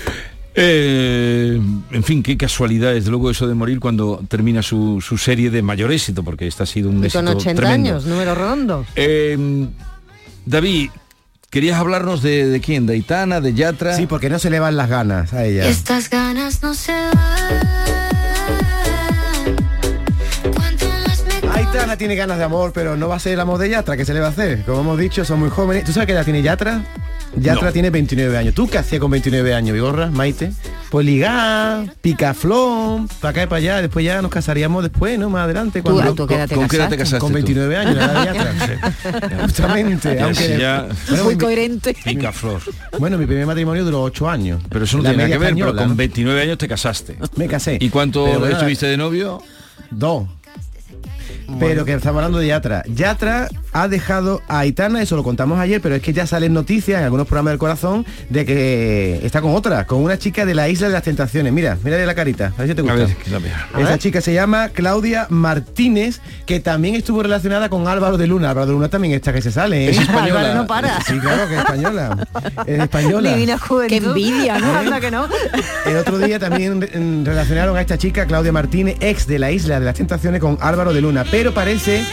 Eh, en fin, qué casualidad, desde luego eso de morir cuando termina su, su serie de mayor éxito, porque esta ha sido un Y éxito con 80 tremendo. años, número redondo. Eh, David, querías hablarnos de, de quién, de Aitana, de Yatra. Sí, porque no se le van las ganas a ella. Estas ganas no se van. Aitana tiene ganas de amor, pero no va a ser el amor de Yatra, ¿qué se le va a hacer? Como hemos dicho, son muy jóvenes. ¿Tú sabes qué edad tiene Yatra? Yatra No. tiene 29 años. ¿Tú qué hacías con 29 años, Vigorra, Maite? Pues ligar, picaflón, para acá y para allá, después ya nos casaríamos después, ¿no? Más adelante. ¿Tú, cuando- a tú te ¿Con qué edad te casaste? Con tú? 29 años, la edad de Yatra. Justamente, Ya, aunque... ya. Bueno, Muy mi- coherente. Picaflor. Bueno, mi primer matrimonio duró 8 años. Pero eso no La tiene nada que ver, pero española, con ¿no? 29 años te casaste. Me casé. ¿Y cuánto Pero bueno, estuviste de novio? Dos. Pero que estamos hablando de Yatra. Yatra ha dejado a Aitana, eso lo contamos ayer, pero es que ya salen noticias en algunos programas del corazón de que está con otra, con una chica de la Isla de las Tentaciones. Mira, mira de la carita, a ver si te A gusta. ver. Esa chica se llama Claudia Martínez, que también estuvo relacionada con Álvaro de Luna. Álvaro de Luna también está que se sale. ¿eh? Es española. Álvaro no para. Sí, claro que es española. Es española. Divina juventud. Qué envidia, ¿no? Anda que no. El otro día también relacionaron a esta chica, Claudia Martínez, ex de la Isla de las Tentaciones, con Álvaro de Luna. Pero parece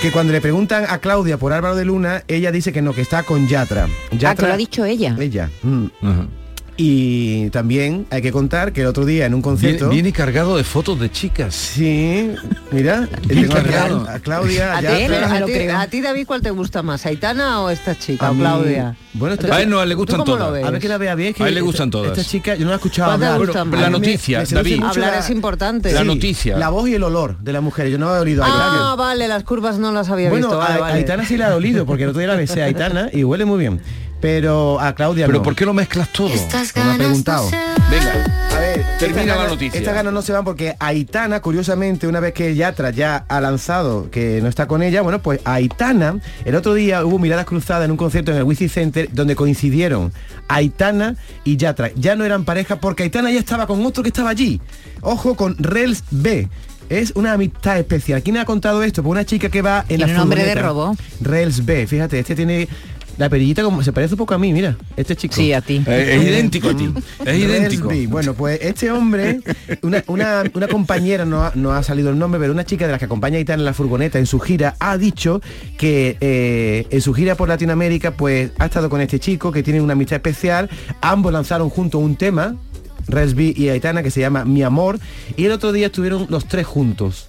que cuando le preguntan a Claudia por Álvaro de Luna, ella dice que no, que está con Yatra. Ah, que Yatra lo ha dicho ella. ella. mm. Y también hay que contar que el otro día en un concierto... viene cargado de fotos de chicas. Sí, mira, tengo a, a Claudia, ¿A ti, a ti- creo. a ti, David, cuál te gusta más? ¿Aitana o esta chica, A o Claudia? Bueno, esta- A él no, le gustan ¿Tú cómo lo todas. A ver que la vea bien. que A él le gustan esta- todas. Esta chica, yo no la he escuchado ¿Cuál te hablar. Bueno, más? la me- noticia, me David. Hablar la- es importante. La noticia. La voz y el olor de la mujer. Yo no he olido a Ah, Aitana. vale, las curvas no las había Bueno, visto. Vale, a, vale. a Aitana sí le ha olido, porque el otro día la besé a Aitana y huele muy bien. Pero a Claudia Pero no. ¿por qué lo mezclas todo? Estas me ha preguntado. Venga. A ver, Termina la ganas- noticia. Estas ganas no se van porque Aitana, curiosamente, una vez que Yatra ya ha lanzado que no está con ella, bueno, pues Aitana, el otro día hubo miradas cruzadas en un concierto en el Wizzing Center donde coincidieron Aitana y Yatra. Ya no eran pareja porque Aitana ya estaba con otro que estaba allí. Ojo con Rels B. Es una amistad especial. ¿Quién ha contado esto? Pues una chica que va en la Tiene nombre de robo. Rels B. Fíjate, este tiene la perillita como se parece un poco a mí, mira, este chico. Sí, a ti. Eh, es idéntico a ti. Es idéntico. Resby. Bueno, pues este hombre, una, una- una compañera, no ha, no ha salido el nombre, pero una chica de las que acompaña a Aitana en la furgoneta en su gira, ha dicho que eh, en su gira por Latinoamérica, pues ha estado con este chico que tiene una amistad especial. Ambos lanzaron juntos un tema, Resby y Aitana, que se llama Mi Amor, y el otro día estuvieron los tres juntos.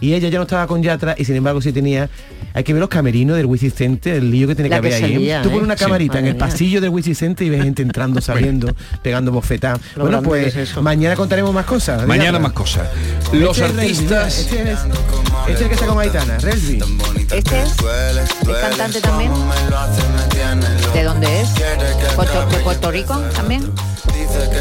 Y ella ya no estaba con Yatra y sin embargo sí tenía... Hay que ver los camerinos del Wizzing Center, el lío que tiene que que haber ahí. lía, Tú ¿eh? pones una Sí. camarita en el pasillo del Wizzing Center y ves gente entrando, saliendo, pegando bofetá. Lo Bueno, pues es mañana contaremos más cosas. Mañana Yatra. más cosas. Los Este es mira, artistas... este es- Este es el que está con Aitana, Resby. Este es, es cantante también. ¿De dónde es? Puerto- ¿De Puerto Rico también?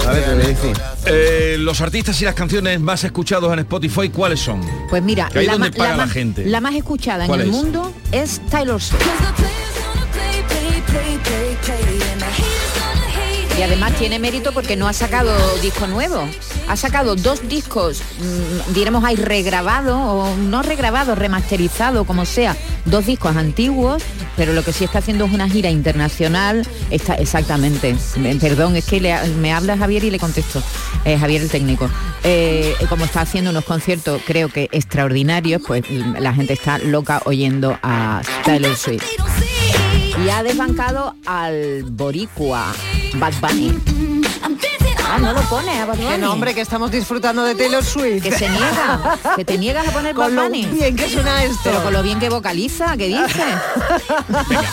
A ver, te voy a decir. Eh, los artistas y las canciones más escuchados en Spotify, ¿cuáles son? Pues mira, Que ahí la, donde ma- paga la más- gente. la más escuchada en ¿Cuál el es? mundo es Taylor Swift. Y además tiene mérito porque no ha sacado disco nuevo. Ha sacado dos discos, mm, diremos ahí regrabado o no regrabado, remasterizado, como sea, dos discos antiguos, pero lo que sí está haciendo es una gira internacional. Exactamente. Me- Perdón, es que me habla Javier y le contesto. Eh, Javier el técnico. Eh, como está haciendo unos conciertos, creo que extraordinarios, pues la gente está loca oyendo a Taylor Swift. Y ha desbancado al boricua Bad Bunny. Ah, no lo pone a Bad Bunny. Que no, hombre, que estamos disfrutando de Taylor Swift. Que se niega, que te niegas a poner Bad Con lo Bunny. bien que suena esto. Pero con lo bien que vocaliza, ¿qué dice?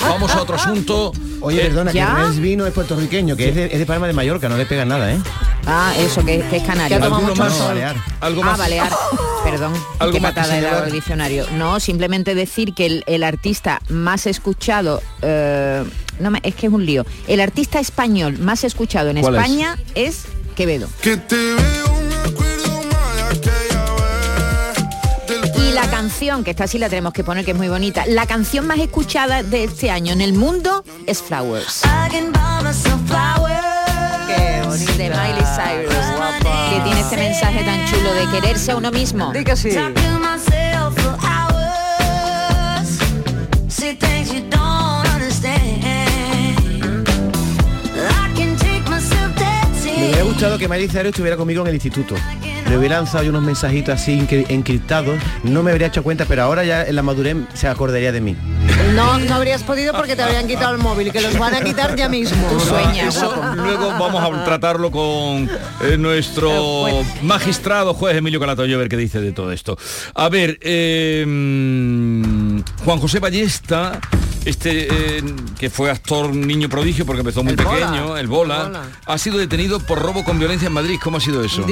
Vamos a otro asunto. Oye, Eh, perdona, ¿ya? que Resby no es puertorriqueño, que es, de, es de Palma de Mallorca, no le pega nada, ¿eh? Ah, eso, que, que es canario. Tomado mucho No, sol. Balear. Algo Ah, más. Balear. Perdón, Algo qué más patada he dado diccionario. No, simplemente decir que el, el artista más escuchado, eh, no es que es un lío. El artista español más escuchado en. España es, Quevedo. La canción, que esta sí la tenemos que poner, que es muy bonita, la canción más escuchada de este año en el mundo es Flowers. Qué bonito. De Miley Cyrus. Que tiene este mensaje tan chulo de quererse a uno mismo. Di que sí. Me hubiera gustado que Miley Cyrus estuviera conmigo en el instituto. Le hubiera lanzado yo unos mensajitos así encri- encriptados. No me habría hecho cuenta, pero ahora ya en la madurez se acordaría de mí. No, no habrías podido porque te habrían quitado el móvil, que los van a quitar ya mismo. Tú sueñas, Eso guapo. luego vamos a tratarlo con eh, nuestro magistrado juez Emilio Calatoyo a ver qué dice de todo esto. A ver, eh, mm, Juan José Ballesta, este eh, que fue actor niño prodigio porque empezó muy El Bola. pequeño, el bola, El Bola. ha sido detenido por robo con violencia en Madrid. ¿Cómo ha sido eso?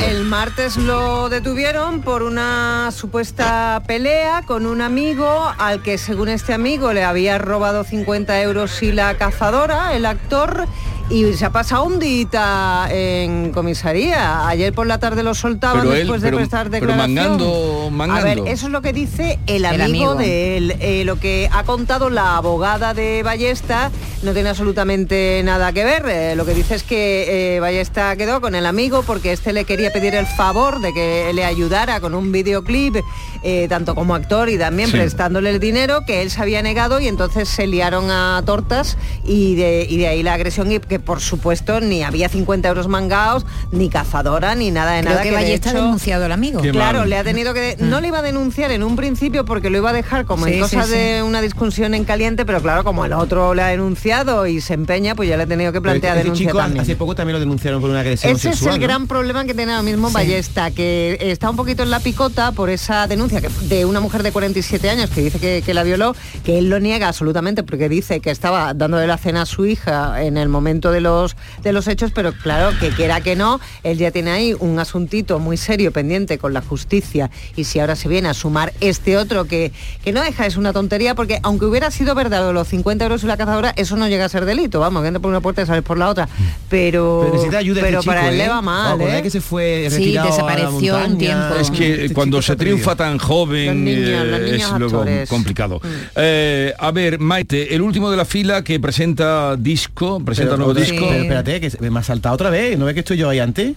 El martes lo detuvieron por una supuesta pelea con un amigo al que según este amigo le había robado 50 euros y la cazadora, el actor, y se ha pasado un día en comisaría. Ayer por la tarde lo soltaban Pero él, después de pero- prestar pero declaración. mangando- mangando. A ver, eso es lo que dice el amigo, amigo. de él. Eh, lo que ha contado la abogada de Ballesta no tiene absolutamente nada que ver. Eh, lo que dice es que eh, Ballesta quedó con el amigo porque este le quería pedir el favor de que le ayudara con un videoclip, eh, tanto como actor y también Sí. prestándole el dinero, que él se había negado y entonces se liaron a tortas y de, y de ahí la agresión y que por supuesto ni había 50 euros mangados, ni cazadora, ni nada de Creo nada. que ha hecho- denunciado al amigo. Claro, mal. le ha tenido que... No le iba a denunciar en un principio porque lo iba a dejar como Sí, en cosa sí. de una discusión en caliente, pero claro, como el otro le ha denunciado y se empeña, pues ya le ha tenido que plantear Este denuncia chico también. hace poco también lo denunciaron por una agresión Ese es el ¿no? gran problema que tiene ahora mismo Ballesta, que está un poquito en la picota por esa denuncia que, de una mujer de 47 años que dice que, que la violó, que él lo niega absolutamente porque dice que estaba dándole la cena a su hija en el momento de los, de los hechos, pero claro, que quiera que no, él ya tiene ahí un asuntito muy serio pendiente con la justicia y si ahora se viene a sumar este otro que, que no deja, es una tontería porque aunque hubiera sido verdad los 50 euros y la cazadora, eso no llega a ser delito, vamos, que entra por una puerta y sales por la otra, pero, Pero necesita ayuda pero este para chico, él le ¿eh? va mal, Vamos, ¿eh? que se fue Sí, retirado a la desapareció un montaña. tiempo. Es que Este cuando se triunfa tan joven Los niños, los eh, niños es luego actores. complicado. Eh, a ver, Maite, el último de la fila que presenta disco, presenta Pero, nuevo disco. pero espérate, que se- me ha saltado otra vez. ¿No ves que estoy yo ahí antes?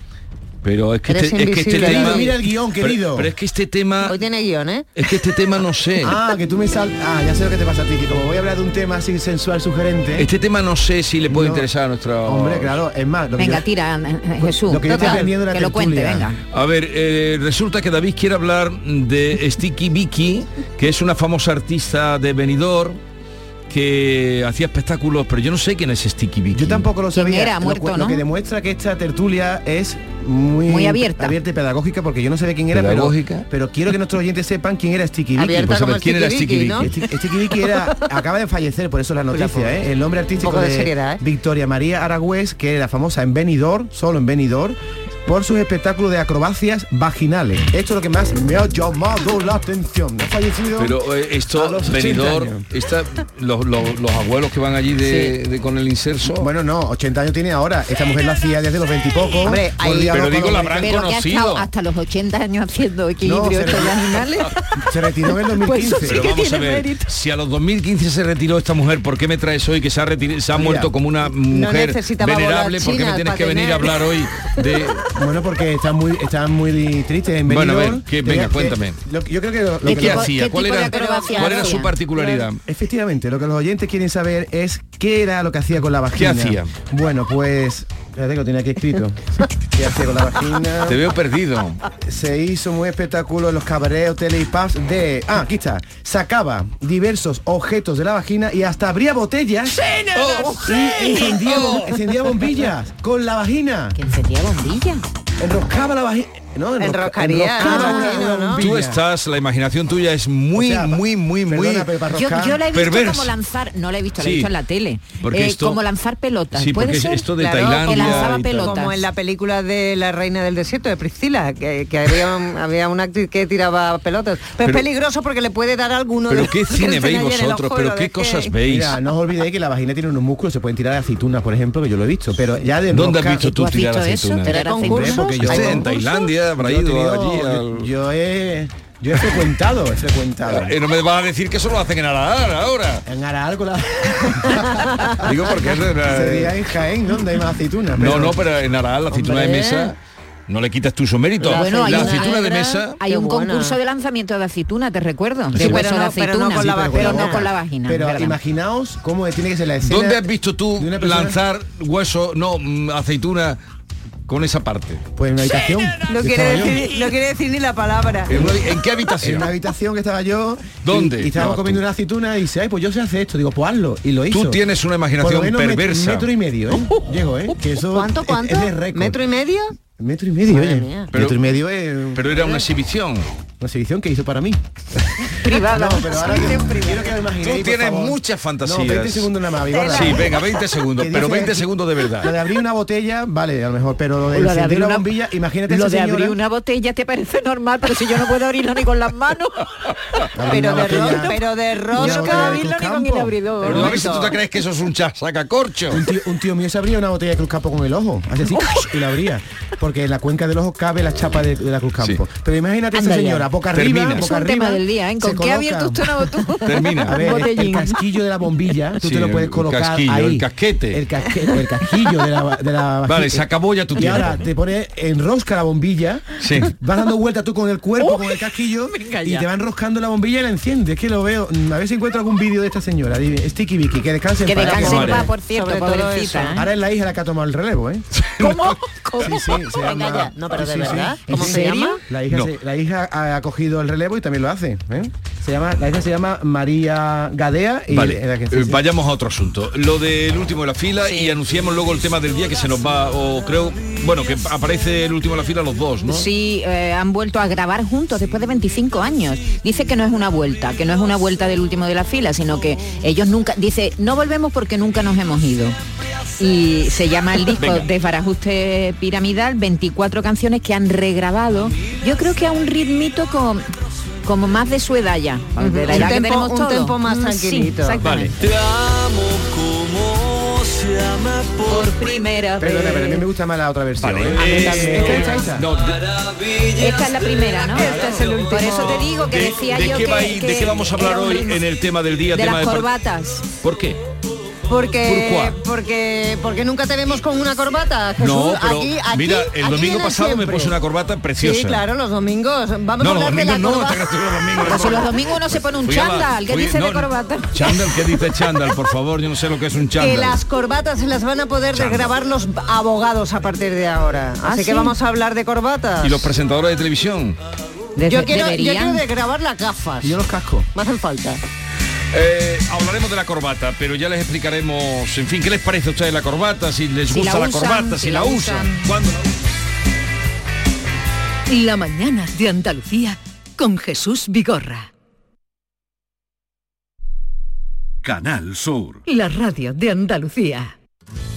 Pero es que, este, es que este tema. Mira el guion, querido. Pero, es que este tema. Hoy tiene guion, ¿eh? Es que este tema no sé. Ah, que tú me sal... Ah, ya sé lo que te pasa a ti, que como voy a hablar de un tema así sensual, sugerente... Este tema no sé si le puede No. interesar a nuestra. Hombre, claro, es más... Lo que Venga, yo- tira, eh, Jesús. lo que yo estoy aprendiendo la que lo cuente, venga. A ver, eh, resulta que David quiere hablar de Sticky Vicky, que es una famosa artista de Benidorm que hacía espectáculos, pero yo no sé quién es Sticky Vicky. Yo tampoco lo ¿Quién sabía. era? Lo Muerto, lo, ¿no? que demuestra que esta tertulia es muy, Muy abierta. y pedagógica porque yo no sé de quién era, pero, Pedagógica. pero quiero que nuestros oyentes sepan quién era Sticky Vicky. Abierta pues a como ver, ¿quién era Sticky Vicky, ¿no? Vicky? Sti- Sticky Vicky era, acaba de fallecer, por eso la la noticia. ¿eh? el nombre artístico de de, seriedad, ¿eh? Victoria María Aragüés, que era famosa en Benidorm, solo en Benidorm, por sus espectáculos de acrobacias vaginales. Esto es lo que más me ha llamado la atención. Ha fallecido. Pero eh, esto, venidor, los, los, los, abuelos que van allí de, con el inserso. Bueno, no, 80 años tiene ahora. Esta mujer la hacía desde los 20 y pocos. Hombre, pero digo, la habrán conocido. hasta los 80 años haciendo equilibrio no, animales. se retiró en 2015. Pues pero vamos a ver, mérito. si a los 2015 se retiró esta mujer, ¿por qué me traes hoy que se ha, retirado, se ha muerto como una mujer no venerable? ¿Por qué me tienes que venir a hablar hoy de... Bueno, porque está muy, está muy triste. En bueno, a ver, que, venga, cuéntame. Lo, yo creo que lo, lo que hacía? ¿Cuál, era, su particularidad? Efectivamente, lo que los oyentes quieren saber es qué era lo que hacía con la vagina. ¿Qué hacía? Bueno, pues aquí escrito. ¿Qué hacía con la vagina? Te veo perdido. Se hizo un espectáculo en los cabarets, hoteles y pubs de... Ah, aquí está. Sacaba diversos objetos de la vagina y hasta abría botellas. ¡Sí, no, oh, encendía, bombillas con la vagina. ¿Que encendía bombillas? Enroscaba la vagina. No, enroscaría. Tú estás, la imaginación tuya es muy, muy, muy, muy yo, yo, la he visto como lanzar, no la he visto, la he visto en la tele. Porque eh, como lanzar pelotas. Sí, ¿Puede ser? esto de Tailandia. Que lanzaba pelotas. Como en la película de La Reina del Desierto, de Priscila, que, había, había una actriz que tiraba pelotas. Pero, es peligroso porque le puede dar alguno. Pero qué cine veis vosotros, pero qué cosas veis. No os olvidéis que la vagina tiene unos músculos, se pueden tirar aceitunas, por ejemplo, que yo lo he visto. Pero ya de ¿Dónde has visto tú tirar aceitunas? En Tailandia habrá yo ido tenido, allí. Al... Yo, yo, he... Yo he frecuentado, he frecuentado. Y no me vas a decir que eso lo hacen en Aralar ahora. En Aralar con la... Digo porque es Sería en Jaén, ¿no? Donde hay más aceitunas. Pero... No, no, pero en Aralar la aceituna Hombre. de mesa no le quitas tus méritos. Bueno, la aceituna de mesa. Hay un concurso de lanzamiento de aceituna, te recuerdo. Sí, pero, no, aceituna. pero, no, con la, sí, pero no con la vagina. Pero ¿verdad? imaginaos cómo tiene que ser la escena. ¿Dónde has visto tú lanzar hueso, no, mm, aceituna con esa parte? Pues en una habitación. No, quiere decir, ni la palabra. ¿En, qué habitación? en una habitación que estaba yo. ¿Dónde? Y, estábamos comiendo una aceituna y dice, ay, pues yo sé hacer esto. Digo, pues hazlo. Y lo hizo. Tú tienes una imaginación Por lo menos perversa. Metro, metro y medio, ¿eh? Llego, ¿eh? Eso ¿Cuánto, cuánto? ¿Metro y medio? Metro y medio. Metro y medio es... Pero era una exhibición una exhibición que hizo para mí. Privada. Pero ahora quiero Tú tienes muchas fantasías. No, 20 segundos nada más. Sí, venga, 20 segundos, pero 20 segundos de verdad. Lo de abrir una botella, vale, a lo mejor, pero lo de, lo de abrir una bombilla, imagínate Lo de señora, abrir una botella te parece normal, pero si yo no puedo abrirlo ni con las manos. pero, de ro, pero de rosca, abrirlo ni con el abridor. Pero no, crees que eso es un sacacorcho. Un tío, un tío mío se abría una botella de Cruz Campo con el ojo, así, y la abría, porque en la cuenca del ojo cabe la chapa de, la Cruz Campo. Pero imagínate a esa señora ahora boca Termina. es un tema del día, ¿eh? ¿Con ha abierto usted una botella? A ver, el, casquillo de la bombilla, tú te lo puedes colocar el casquillo, ahí. El casquete. El, casque, el casquillo de la, de la Vale, se acabó ya tu tiempo. Y ahora te pones, enrosca la bombilla, sí. vas dando vueltas tú con el cuerpo, con el casquillo, y te va enroscando la bombilla y la enciende Es que lo veo. Mm, a ver si encuentro algún vídeo de esta señora. Dime, Sticky Vicky, que descanse por cierto, ¿eh? Ahora es la hija la que ha tomado el relevo, ¿eh? ¿Cómo? ¿Cómo? Sí, sí, se llama... No, pero de verdad. ¿Cómo se llama? La hija ha cogido el relevo y también lo hace. Se llama, la isla se llama María Gadea y eh, vayamos a otro asunto. Lo del último de la fila y anunciamos luego el tema del día que se nos va, o creo, bueno, que aparece el último de la fila los dos, ¿no? Sí, eh, han vuelto a grabar juntos después de 25 años. Dice que no es una vuelta, que no es una vuelta del último de la fila, sino que ellos nunca, dice, no volvemos porque nunca nos hemos ido. Y se llama el disco Desbarajuste Piramidal, 24 canciones que han regrabado, yo creo que a un ritmito con como más de su edad ya. De la edad un, que tempo, un todo. tempo, más tranquilito. Vale. Te por primera vez. Pero a mí me gusta más la otra versión. Esta, es la primera, ¿no? Este es el último. Por eso te digo que decía de yo ¿De qué vamos a hablar hoy en el tema del día? De las corbatas. ¿Por qué? Porque, porque, porque nunca te vemos con una corbata. Jesús, no, pero aquí, mira, el domingo pasado me puse una corbata preciosa. Sí, claro, los domingos. Vamos a hablar de la corbata. los domingos, pues los domingos uno pues se pone un chándal. ¿Qué dice no, de corbata? Chándal, ¿qué dice chándal? Por favor, yo no sé lo que es un chándal. Que las corbatas se las van a poder desgrabar los abogados a partir de ahora. ¿Ah, Así que vamos a hablar de corbatas. Y los presentadores de televisión. Yo, quiero, yo quiero desgrabar las gafas. Yo los cascos. Me hacen falta. Eh, hablaremos de la corbata, pero ya les explicaremos, en fin, qué les parece a ustedes la corbata, si les gusta la, corbata, si, la, usan, usan. cuándo la La mañana de Andalucía con Jesús Vigorra. Canal Sur. La radio de Andalucía.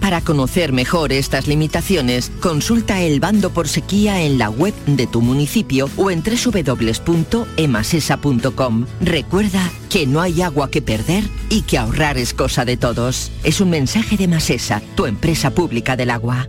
Para conocer mejor estas limitaciones, consulta el bando por sequía en la web de tu municipio o en www.emasesa.com. Recuerda que no hay agua que perder y que ahorrar es cosa de todos. Es un mensaje de Masesa, tu empresa pública del agua.